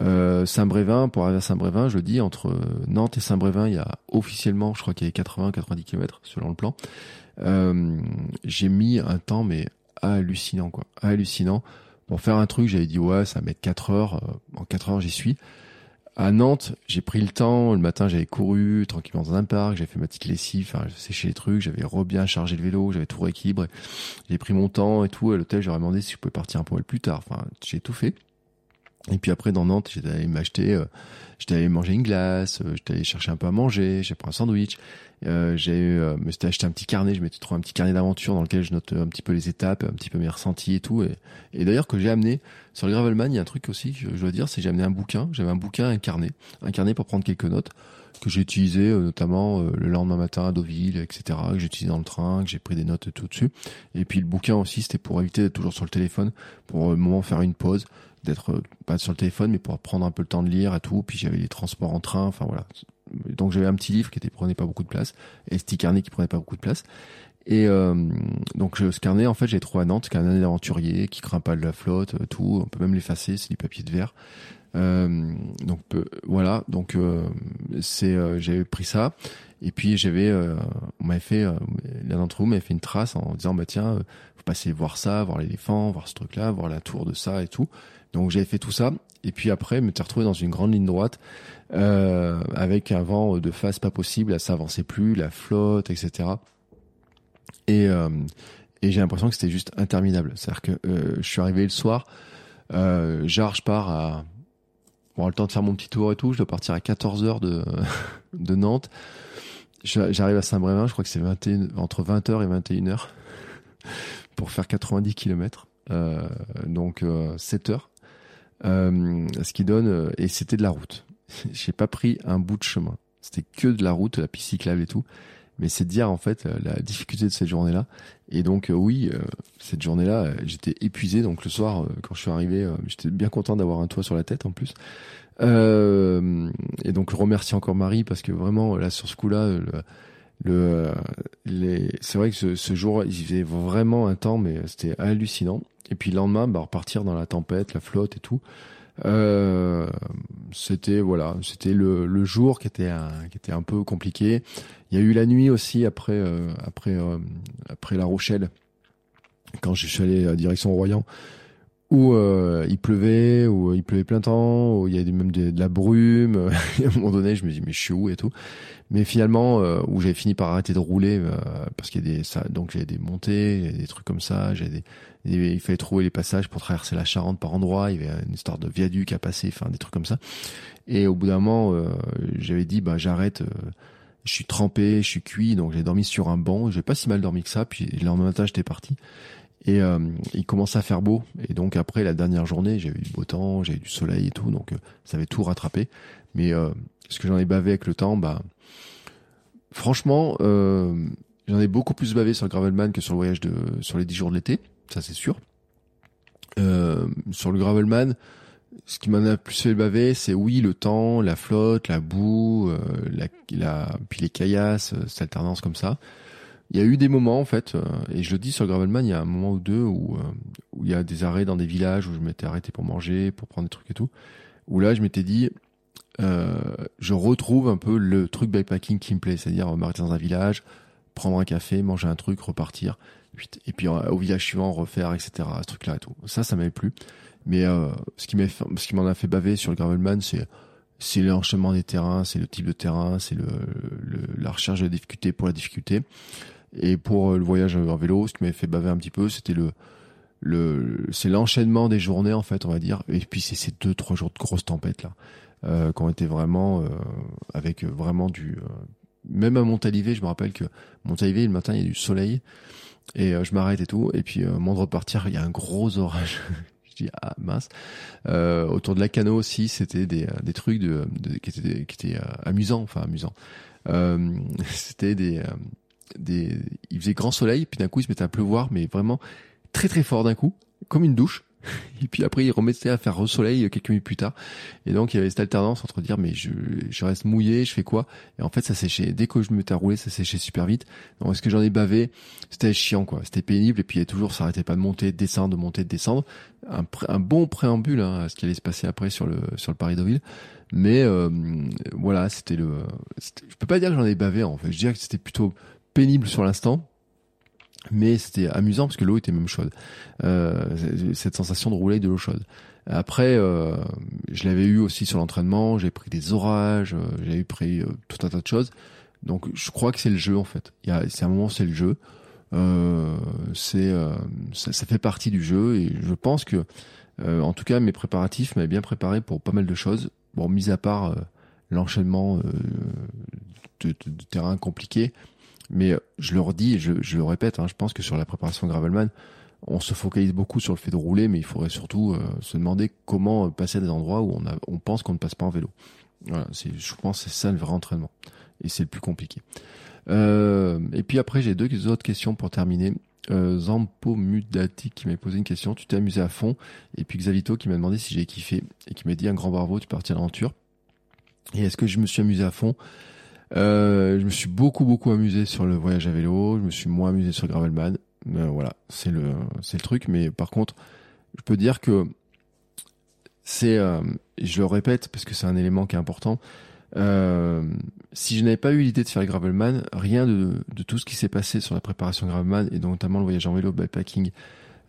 Euh, Saint-Brévin, pour arriver à Saint-Brévin, je dis, entre Nantes et Saint-Brévin, il y a officiellement, je crois qu'il y avait 80-90 km selon le plan. Euh, j'ai mis un temps mais hallucinant quoi, hallucinant. Pour faire un truc, j'avais dit ouais, ça va mettre 4 heures. Euh, en 4 heures, j'y suis. À Nantes, j'ai pris le temps. Le matin, j'avais couru tranquillement dans un parc. J'avais fait ma petite lessive, enfin, séché les trucs. J'avais bien chargé le vélo. J'avais tout rééquilibré. J'ai pris mon temps et tout. À l'hôtel, j'aurais demandé si je pouvais partir un peu plus tard. Enfin, j'ai tout fait. Et puis après, dans Nantes, j'étais allé m'acheter, euh, j'étais allé manger une glace, euh, j'étais allé chercher un peu à manger, j'ai pris un sandwich, euh, j'ai euh, me suis acheté un petit carnet, je m'étais trouvé un petit carnet d'aventure dans lequel je note un petit peu les étapes, un petit peu mes ressentis et tout. Et, et d'ailleurs que j'ai amené sur le Gravelman, il y a un truc aussi que je dois dire, c'est j'ai amené un bouquin, j'avais un bouquin, un carnet, un carnet pour prendre quelques notes que j'ai utilisé notamment le lendemain matin à Deauville, etc. Que j'ai utilisé dans le train, que j'ai pris des notes tout dessus. Et puis le bouquin aussi, c'était pour éviter d'être toujours sur le téléphone, pour un moment faire une pause d'être euh, pas sur le téléphone mais pour prendre un peu le temps de lire et tout. Puis j'avais les transports en train enfin voilà. Donc j'avais un petit livre qui était prenait pas beaucoup de place. Et ce petit carnet qui prenait pas beaucoup de place. Et euh, donc ce carnet en fait j'ai trouvé à Nantes année d'aventurier qui craint pas de la flotte euh, tout. On peut même l'effacer c'est du papier de verre. Donc voilà. Donc c'est j'avais pris ça. Et puis j'avais on m'avait fait l'un d'entre vous m'avait fait une trace en disant bah tiens faut passer voir ça voir l'éléphant voir ce truc là voir la tour de ça et tout donc j'avais fait tout ça. Et puis après, me suis retrouvé dans une grande ligne droite euh, avec un vent de face pas possible, ça avançait plus, la flotte, etc. Et, euh, et j'ai l'impression que c'était juste interminable. C'est-à-dire que euh, je suis arrivé le soir, euh, genre je pars à... Bon, le temps de faire mon petit tour et tout, je dois partir à 14 heures de, de Nantes. J'arrive à Saint-Brévin, je crois que c'est entre 20h et 21h pour faire 90 km. Euh, donc 7 heures. Euh, ce qui donne euh, et c'était de la route. J'ai pas pris un bout de chemin. C'était que de la route, la piste cyclable et tout. Mais c'est dire en fait euh, la difficulté de cette journée-là. Et donc oui, cette journée-là, j'étais épuisé. Donc le soir, quand je suis arrivé, j'étais bien content d'avoir un toit sur la tête en plus. Euh, et donc je remercie encore Marie parce que vraiment là sur ce coup-là, le, le les, c'est vrai que ce, ce, jour, il faisait vraiment un temps, mais c'était hallucinant. Et puis le lendemain, bah, repartir dans la tempête, la flotte et tout. Euh, c'était voilà, c'était le, le, jour qui était un, qui était un peu compliqué. Il y a eu la nuit aussi après euh, après euh, après La Rochelle quand je suis allé à direction Royan où euh, il pleuvait, où il pleuvait plein temps, où il y avait même de, de la brume. à un moment donné, je me dis mais je suis où et tout. Mais finalement, euh, où j'avais fini par arrêter de rouler euh, parce qu'il y a des ça, donc j'avais des montées, des trucs comme ça. J'avais des, il fallait trouver les passages pour traverser la Charente par endroit. Il y avait une histoire de viaduc à passer, enfin des trucs comme ça. Et au bout d'un moment, j'avais dit bah j'arrête. je suis trempé, je suis cuit, donc j'ai dormi sur un banc. J'ai pas si mal dormi que ça. Puis le lendemain matin, j'étais parti. Et euh, il commençait à faire beau. Et donc après la dernière journée, j'avais eu du beau temps, j'avais du soleil et tout, donc euh, ça avait tout rattrapé. Mais euh, ce que j'en ai bavé avec le temps, bah franchement, euh, j'en ai beaucoup plus bavé sur le Gravelman que sur le voyage de sur les 10 jours de l'été, ça c'est sûr. sur le Gravelman, ce qui m'en a plus fait baver, c'est oui le temps, la flotte, la boue, la, la, puis les caillasses, cette alternance comme ça. Il y a eu des moments en fait, euh, et je le dis sur Gravelman, il y a un moment ou deux où, euh, il y a des arrêts dans des villages où je m'étais arrêté pour manger, pour prendre des trucs et tout, où là je m'étais dit, euh, je retrouve un peu le truc bikepacking qui me plaît, c'est-à-dire m'arrêter dans un village, prendre un café, manger un truc, repartir. Et puis au village suivant refaire, etc. Ce truc-là et tout. Ça, ça m'avait plu. Mais euh, ce qui ce qui m'en a fait baver sur le gravelman, c'est c'est l'enchaînement des terrains, c'est le type de terrain, c'est le, la recherche de difficulté pour la difficulté. Et pour le voyage en vélo, ce qui m'avait fait baver un petit peu, c'était le le c'est l'enchaînement des journées en fait, on va dire. Et puis c'est ces deux trois jours de grosses tempêtes là, euh, qui ont vraiment euh, avec vraiment du euh, même à Montalivet, je me rappelle que Montalivet le matin il y a du soleil et euh, je m'arrête et tout. Et puis, euh, moment de repartir, il y a un gros orage. je dis, ah mince. Euh, autour de la cano aussi, c'était des, euh, des trucs de, de qui étaient, qui étaient amusants, enfin amusants. Euh, c'était des, des, il faisait grand soleil, puis d'un coup il se mettait à pleuvoir, mais vraiment très très fort d'un coup, comme une douche. Et puis après, il remettait à faire soleil quelques minutes plus tard. Et donc, il y avait cette alternance entre dire, mais je, je reste mouillé, je fais quoi? Et en fait, ça séchait. Dès que je me mettais à rouler, ça séchait super vite. Donc, est-ce que j'en ai bavé? C'était chiant, quoi. C'était pénible. Et puis, il y toujours, ça arrêtait pas de monter, de descendre, de monter, de descendre. Un, un bon préambule hein, à ce qui allait se passer après sur le sur le Paris Deauville. Mais euh, voilà, c'était le. Je peux pas dire que j'en ai bavé. En fait, je dirais que c'était plutôt pénible sur l'instant mais c'était amusant parce que l'eau était même chaude. Euh, cette sensation de rouler de l'eau chaude. Après, euh, je l'avais eu aussi sur l'entraînement. J'ai pris des orages, euh, j'ai pris euh, tout un tas de choses. Donc, je crois que c'est le jeu en fait. Il y a, c'est un moment, c'est le jeu. Euh, c'est, ça, ça, fait partie du jeu et je pense que, en tout cas, mes préparatifs m'avaient bien préparé pour pas mal de choses. Bon, mis à part l'enchaînement de, de, de terrain compliqué, mais euh, je le redis, je, je le répète, hein, je pense que sur la préparation Gravelman, on se focalise beaucoup sur le fait de rouler, mais il faudrait surtout euh, se demander comment euh, passer à des endroits où on, a, on pense qu'on ne passe pas en vélo. Voilà, je pense que c'est ça le vrai entraînement. Et c'est le plus compliqué. Euh, et puis après, j'ai deux autres questions pour terminer. Euh, Zampo Mudati qui m'a posé une question. Tu t'es amusé à fond. Et puis Xavito qui m'a demandé si j'ai kiffé et qui m'a dit un grand bravo, tu parti à l'aventure. Et est-ce que je me suis amusé à fond? Euh, je me suis beaucoup beaucoup amusé sur le voyage à vélo. Je me suis moins amusé sur gravelman. Euh, voilà, c'est le c'est le truc. Mais par contre, je peux dire que c'est, euh, je le répète parce que c'est un élément qui est important. Euh, si je n'avais pas eu l'idée de faire gravelman, rien de, de tout ce qui s'est passé sur la préparation gravelman et notamment le voyage en vélo, bikepacking,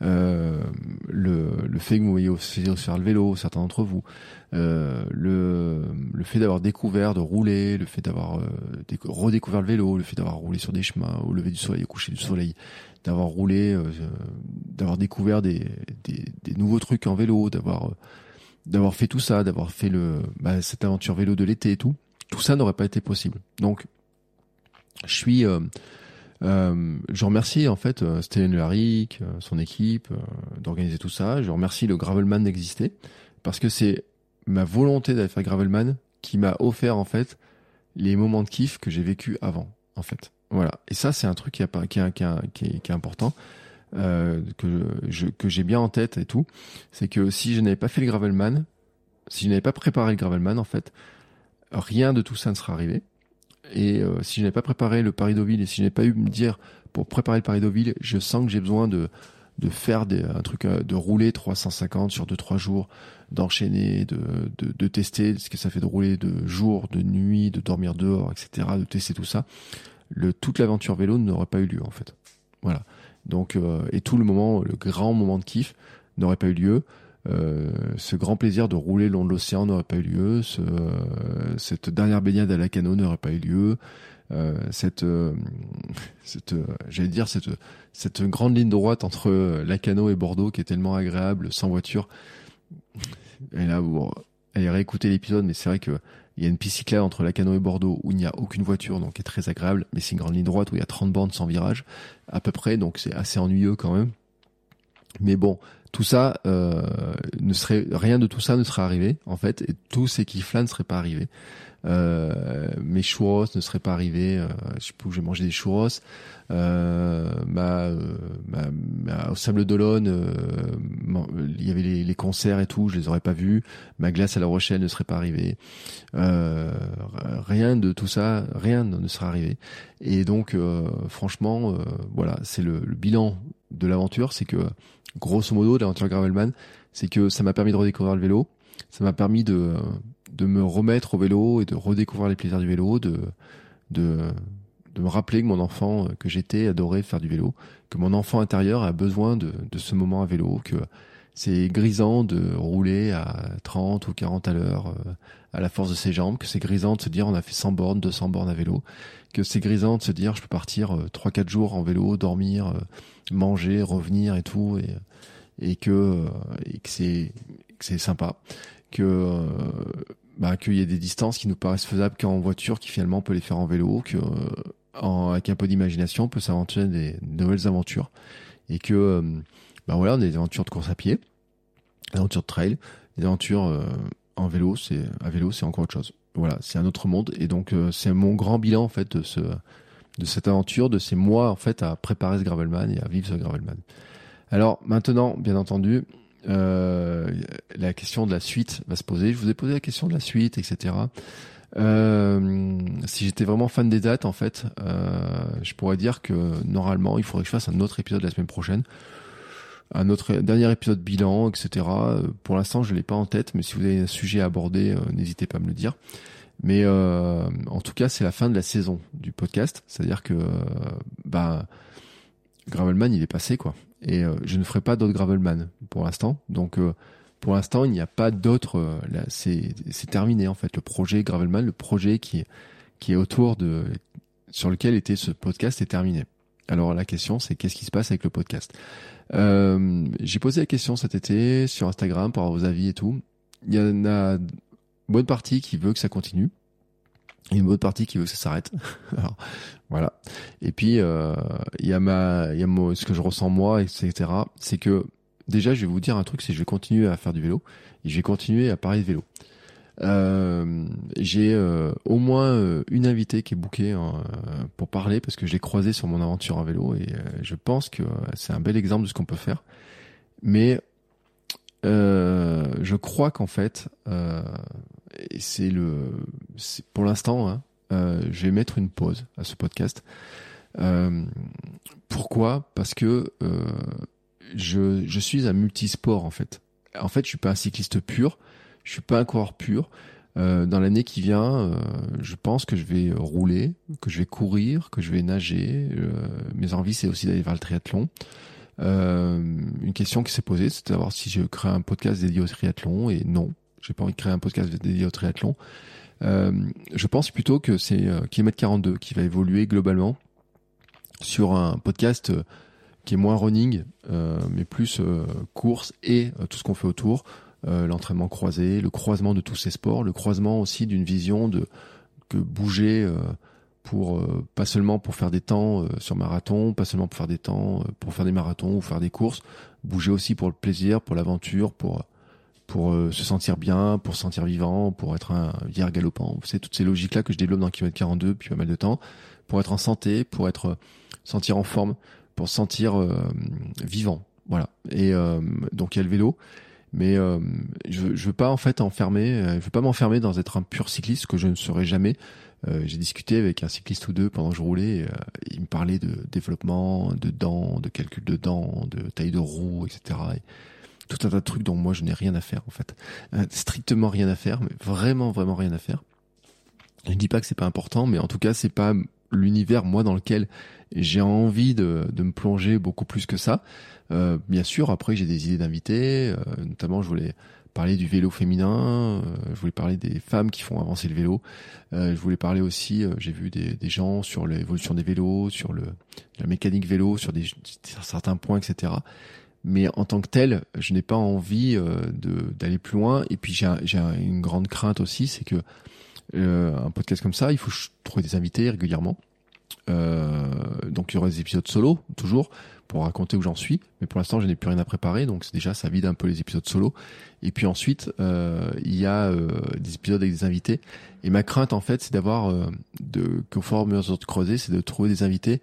le, le fait que vous voyez aussi faire le vélo, certains d'entre vous, euh, le, le fait d'avoir découvert de rouler, le fait d'avoir euh, redécouvert le vélo, le fait d'avoir roulé sur des chemins au lever du soleil, au coucher du soleil, d'avoir roulé, euh, d'avoir découvert des, des, nouveaux trucs en vélo, d'avoir euh, d'avoir fait tout ça, d'avoir fait le bah, cette aventure vélo de l'été et tout, tout ça n'aurait pas été possible. Donc je suis euh, je remercie en fait euh, Stéphane Laric, euh, son équipe, euh, d'organiser tout ça. Je remercie le Gravelman d'exister parce que c'est ma volonté d'aller faire Gravelman qui m'a offert en fait les moments de kiff que j'ai vécu avant en fait. Voilà. Et ça c'est un truc qui, a, qui, est, important. Euh, que que j'ai bien en tête et tout, c'est que si je n'avais pas fait le gravelman, si je n'avais pas préparé le gravelman en fait, rien de tout ça ne serait arrivé. Et euh, si je n'avais pas préparé le Paris Deauville et si je n'avais pas eu me dire pour préparer le Paris Deauville, je sens que j'ai besoin de de faire des, un truc euh, de rouler 350 sur 2-3 jours, d'enchaîner, de, de, de, tester ce que ça fait de rouler de jour, de nuit, de dormir dehors, etc., de tester tout ça. Le, toute l'aventure vélo n'aurait pas eu lieu en fait. Voilà. Donc euh, et tout le moment, le grand moment de kiff n'aurait pas eu lieu. Euh, ce grand plaisir de rouler le long de l'océan n'aurait pas eu lieu, ce, cette dernière baignade à la cano n'aurait pas eu lieu, euh, cette, euh, cette j'allais dire cette, cette grande ligne droite entre Lacano et Bordeaux qui est tellement agréable sans voiture. Et là, vous allez réécouter l'épisode, mais c'est vrai que il y a une piste cyclable entre Lacano et Bordeaux où il n'y a aucune voiture, donc qui est très agréable, mais c'est une grande ligne droite où il y a 30 bandes sans virage, à peu près, donc c'est assez ennuyeux quand même. Mais bon, tout ça euh, ne serait rien de tout ça ne serait arrivé en fait et tous ces kiffs là ne seraient pas arrivés mes churros ne seraient pas arrivés euh, je sais où j'ai mangé des churros. Euh, ma, ma, ma, au sable d'Olonne euh, il y avait les, les, concerts et tout je les aurais pas vus. Ma glace à la Rochelle ne serait pas arrivée. Euh, rien de tout ça rien ne serait arrivé. Et donc franchement voilà c'est le, le bilan de l'aventure c'est que grosso modo, l'aventure Gravelman, c'est que ça m'a permis de redécouvrir le vélo, ça m'a permis de, de me remettre au vélo et de redécouvrir les plaisirs du vélo, de, de, de me rappeler que mon enfant que j'étais adorait faire du vélo, que mon enfant intérieur a besoin de, de ce moment à vélo, que c'est grisant de rouler à 30 ou 40 à l'heure à la force de ses jambes, que c'est grisant de se dire on a fait 100 bornes, 200 bornes à vélo, que c'est grisant de se dire je peux partir 3-4 jours en vélo, dormir, manger, revenir et tout, et, et que, et que c'est c'est sympa, que bah, qu'il y ait des distances qui nous paraissent faisables qu'en voiture, qui finalement on peut les faire en vélo, que en, avec un peu d'imagination on peut s'aventurer des, nouvelles aventures, et que bah voilà, on a des aventures de course à pied, des aventures de trail, des aventures en vélo, c'est à vélo, c'est encore autre chose. Voilà, c'est un autre monde, et donc c'est mon grand bilan en fait de ce de cette aventure, de ces mois en fait à préparer ce gravelman et à vivre ce gravelman. Alors maintenant, bien entendu, euh, la question de la suite va se poser. Je vous ai posé la question de la suite, etc. Euh, si j'étais vraiment fan des dates, en fait, euh, je pourrais dire que normalement, il faudrait que je fasse un autre épisode la semaine prochaine, un autre dernier épisode bilan, etc. Pour l'instant, je l'ai pas en tête, mais si vous avez un sujet à aborder, n'hésitez pas à me le dire. Mais en tout cas, c'est la fin de la saison du podcast, c'est-à-dire que bah Gravelman, il est passé quoi et euh, je ne ferai pas d'autres Gravelman pour l'instant. Donc euh, pour l'instant, il n'y a pas d'autres. Euh, c'est terminé en fait le projet Gravelman, le projet qui qui est autour de sur lequel était ce podcast est terminé. Alors la question c'est qu'est-ce qui se passe avec le podcast? Euh, J'ai posé la question cet été sur Instagram pour avoir vos avis et tout. Il y en a une bonne partie qui veut que ça continue et une autre partie qui veut que ça s'arrête. voilà. Et puis euh, il y a ma, il y a ce que je ressens moi, etc. C'est que déjà, je vais vous dire un truc, c'est que je vais continuer à faire du vélo et je vais continuer à parler de vélo. Euh, j'ai euh, au moins euh, une invitée qui est bookée pour parler parce que je l'ai croisée sur mon aventure en vélo et je pense que c'est un bel exemple de ce qu'on peut faire. Mais je crois qu'en fait, c'est le, pour l'instant, hein, euh, je vais mettre une pause à ce podcast. Euh, pourquoi? Parce que euh, je, je suis un multisport en fait. En fait, je suis pas un cycliste pur, je suis pas un coureur pur. Euh, dans l'année qui vient, je pense que je vais rouler, que je vais courir, que je vais nager. mes envies, c'est aussi d'aller vers le triathlon. une question qui s'est posée, c'est de savoir si je crée un podcast dédié au triathlon, et non, j'ai pas envie de créer un podcast dédié au triathlon. Euh, je pense plutôt que c'est euh, Kilomètre 42 qui va évoluer globalement sur un podcast euh, qui est moins running, euh, mais plus euh, course et tout ce qu'on fait autour, l'entraînement croisé, le croisement de tous ces sports, le croisement aussi d'une vision de que bouger pour pas seulement pour faire des temps sur marathon, pas seulement pour faire des temps pour faire des marathons ou faire des courses, bouger aussi pour le plaisir, pour l'aventure, pour pour euh, se sentir bien, pour se sentir vivant, pour être un hier galopant. C'est toutes ces logiques-là que je développe dans Kilomètre 42 depuis pas mal de temps, pour être en santé, pour être euh, sentir en forme, pour se sentir euh, vivant. Voilà. Et donc il y a le vélo, mais je, je veux pas en fait enfermer, je veux pas m'enfermer dans être un pur cycliste que je ne serai jamais. J'ai discuté avec un cycliste ou deux pendant que je roulais. il me parlait de développement, de dents, de calcul de dents, de taille de roue, etc tout un tas de trucs dont moi je n'ai rien à faire en fait. Euh, strictement rien à faire, mais vraiment vraiment rien à faire. Je ne dis pas que c'est pas important, mais en tout cas c'est pas l'univers moi dans lequel j'ai envie de, me plonger beaucoup plus que ça. Euh, bien sûr, après j'ai des idées d'invités, euh, notamment je voulais parler du vélo féminin, je voulais parler des femmes qui font avancer le vélo, je voulais parler aussi, j'ai vu des, gens sur l'évolution des vélos, sur la mécanique vélo, sur certains points, etc mais en tant que tel, je n'ai pas envie euh, d'aller plus loin. Et puis j'ai une grande crainte aussi, c'est que euh, un podcast comme ça, il faut trouver des invités régulièrement. Euh, donc il y aura des épisodes solo toujours pour raconter où j'en suis, mais pour l'instant je n'ai plus rien à préparer, donc déjà ça vide un peu les épisodes solo. Et puis ensuite il y a des épisodes avec des invités. Et ma crainte en fait c'est d'avoir euh, de à mesure de creuser, c'est de trouver des invités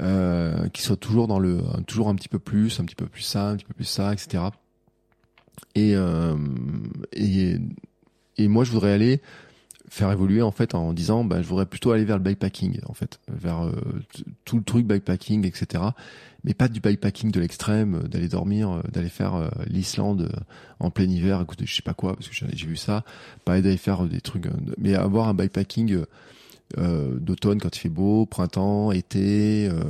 euh, qui soit toujours dans le toujours un petit peu plus, un petit peu plus ça, un petit peu plus ça, etc. Et euh, et et moi je voudrais aller faire évoluer en fait en disant bah je voudrais plutôt aller vers le bikepacking en fait. Vers euh, tout le truc bikepacking etc mais pas du bikepacking de l'extrême d'aller dormir d'aller faire l'Islande en plein hiver écoute je sais pas quoi parce que j'ai vu ça. Pas d'aller faire des trucs mais avoir un bikepacking euh, d'automne quand il fait beau, printemps, été, euh,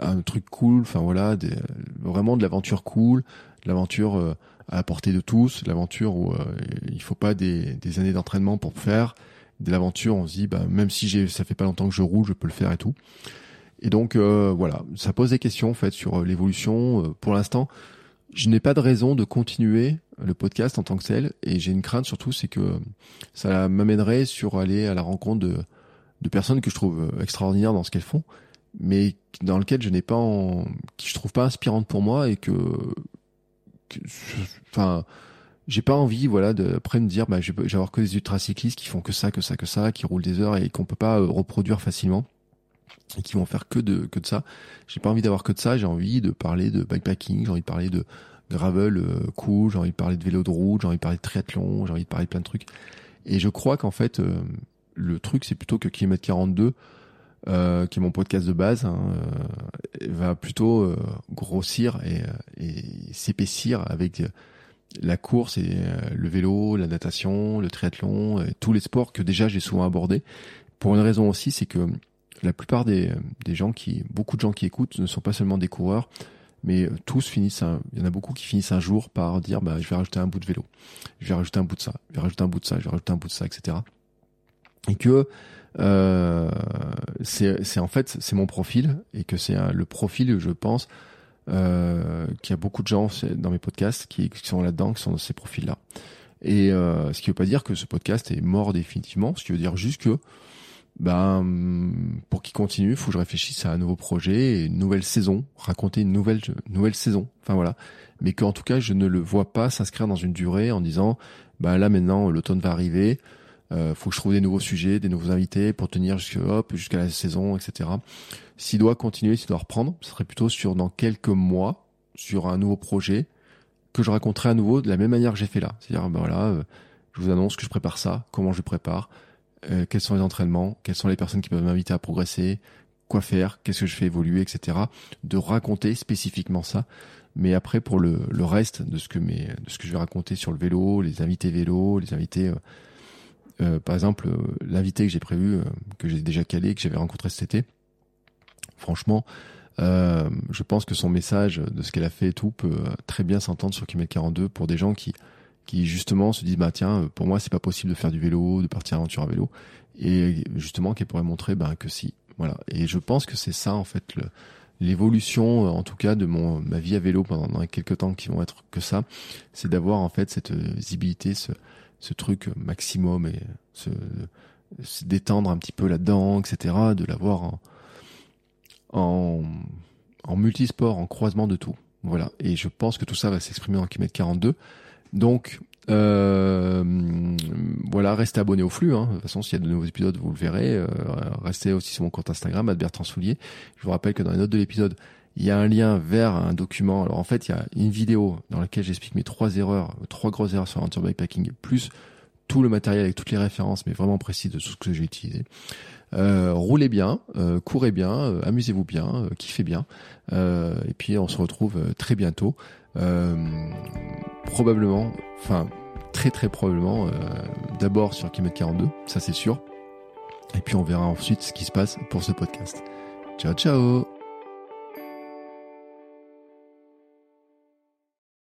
un truc cool, enfin voilà, des, vraiment de l'aventure cool, de l'aventure euh, à la portée de tous, l'aventure où il faut pas des, des années d'entraînement pour faire, de l'aventure on se dit bah même si j'ai ça fait pas longtemps que je roule, je peux le faire et tout. Et donc voilà, ça pose des questions en fait sur l'évolution. pour l'instant, je n'ai pas de raison de continuer le podcast en tant que tel et j'ai une crainte surtout c'est que ça m'amènerait sur aller à la rencontre de personnes que je trouve extraordinaires dans ce qu'elles font, mais dans lesquelles je n'ai pas, en, qui je trouve pas inspirantes pour moi et que, enfin, j'ai pas envie, voilà, de après me dire, bah, je vais avoir que des ultracyclistes qui font que ça, que ça, que ça, qui roulent des heures et qu'on peut pas euh, reproduire facilement et qui vont faire que de que de ça. J'ai pas envie d'avoir que de ça. J'ai envie de parler de bikepacking. J'ai envie de parler de gravel euh, cool. J'ai envie de parler de vélo de route. J'ai envie de parler de triathlon. J'ai envie de parler de plein de trucs. Et je crois qu'en fait, euh, le truc, c'est plutôt que Kilomètre 42, euh, qui est mon podcast de base, hein, euh, va plutôt euh, grossir et, et s'épaissir avec la course et le vélo, la natation, le triathlon, et tous les sports que déjà j'ai souvent abordés. Pour une raison aussi, c'est que la plupart des, gens qui, beaucoup de gens qui écoutent ne sont pas seulement des coureurs, mais tous finissent, il y en a beaucoup qui finissent un jour par dire, bah, je vais rajouter un bout de vélo, je vais rajouter un bout de ça, je vais rajouter un bout de ça, je vais rajouter un bout de ça, etc et que euh, c'est en fait c'est mon profil et que c'est le profil je pense euh, qu'il y a beaucoup de gens dans mes podcasts qui, sont là-dedans qui sont dans ces profils là et euh, ce qui veut pas dire que ce podcast est mort définitivement. Ce qui veut dire juste que ben pour qu'il continue il faut que je réfléchisse à un nouveau projet et une nouvelle saison raconter une nouvelle nouvelle saison enfin voilà mais qu'en tout cas je ne le vois pas s'inscrire dans une durée en disant bah là maintenant l'automne va arriver euh, faut que je trouve des nouveaux sujets, des nouveaux invités pour tenir jusqu'à hop jusqu'à la saison, etc. S'il doit continuer, s'il doit reprendre, ce serait plutôt sur dans quelques mois, sur un nouveau projet que je raconterai à nouveau de la même manière que j'ai fait là. C'est-à-dire, ben voilà, euh, je vous annonce que je prépare ça, comment je prépare, euh, quels sont les entraînements, quelles sont les personnes qui peuvent m'inviter à progresser, quoi faire, qu'est-ce que je fais évoluer, etc. De raconter spécifiquement ça. Mais après, pour le, le reste de ce que mes, de ce que je vais raconter sur le vélo, les invités vélo, les invités euh, par exemple, euh, l'invité que j'ai prévu, euh, que j'ai déjà calé, que j'avais rencontré cet été, franchement, je pense que son message de ce qu'elle a fait et tout peut très bien s'entendre sur Kimet 42 pour des gens qui qui justement se disent bah tiens pour moi c'est pas possible de faire du vélo de partir aventure à vélo et justement qu'elle pourrait montrer bah, que si voilà et je pense que c'est ça en fait l'évolution en tout cas de mon ma vie à vélo pendant quelques temps qui vont être que ça c'est d'avoir en fait cette visibilité ce ce truc maximum et se, détendre un petit peu là-dedans, etc. De l'avoir en, en, en, multisport, en croisement de tout. Voilà. Et je pense que tout ça va s'exprimer en km 42. Donc, euh, voilà, restez abonnés au flux. Hein. De toute façon, s'il y a de nouveaux épisodes, vous le verrez. Euh, restez aussi sur mon compte Instagram, Bertrand Soulier. Je vous rappelle que dans les notes de l'épisode, il y a un lien vers un document. Alors en fait, il y a une vidéo dans laquelle j'explique mes trois erreurs, trois grosses erreurs sur l'aventure bikepacking, plus tout le matériel avec toutes les références, mais vraiment précis de tout ce que j'ai utilisé. Euh, roulez bien, courez bien, amusez-vous bien, kiffez bien. et puis on se retrouve très bientôt. Probablement, enfin très très probablement, d'abord sur Kimet 42, ça c'est sûr. Et puis on verra ensuite ce qui se passe pour ce podcast. Ciao ciao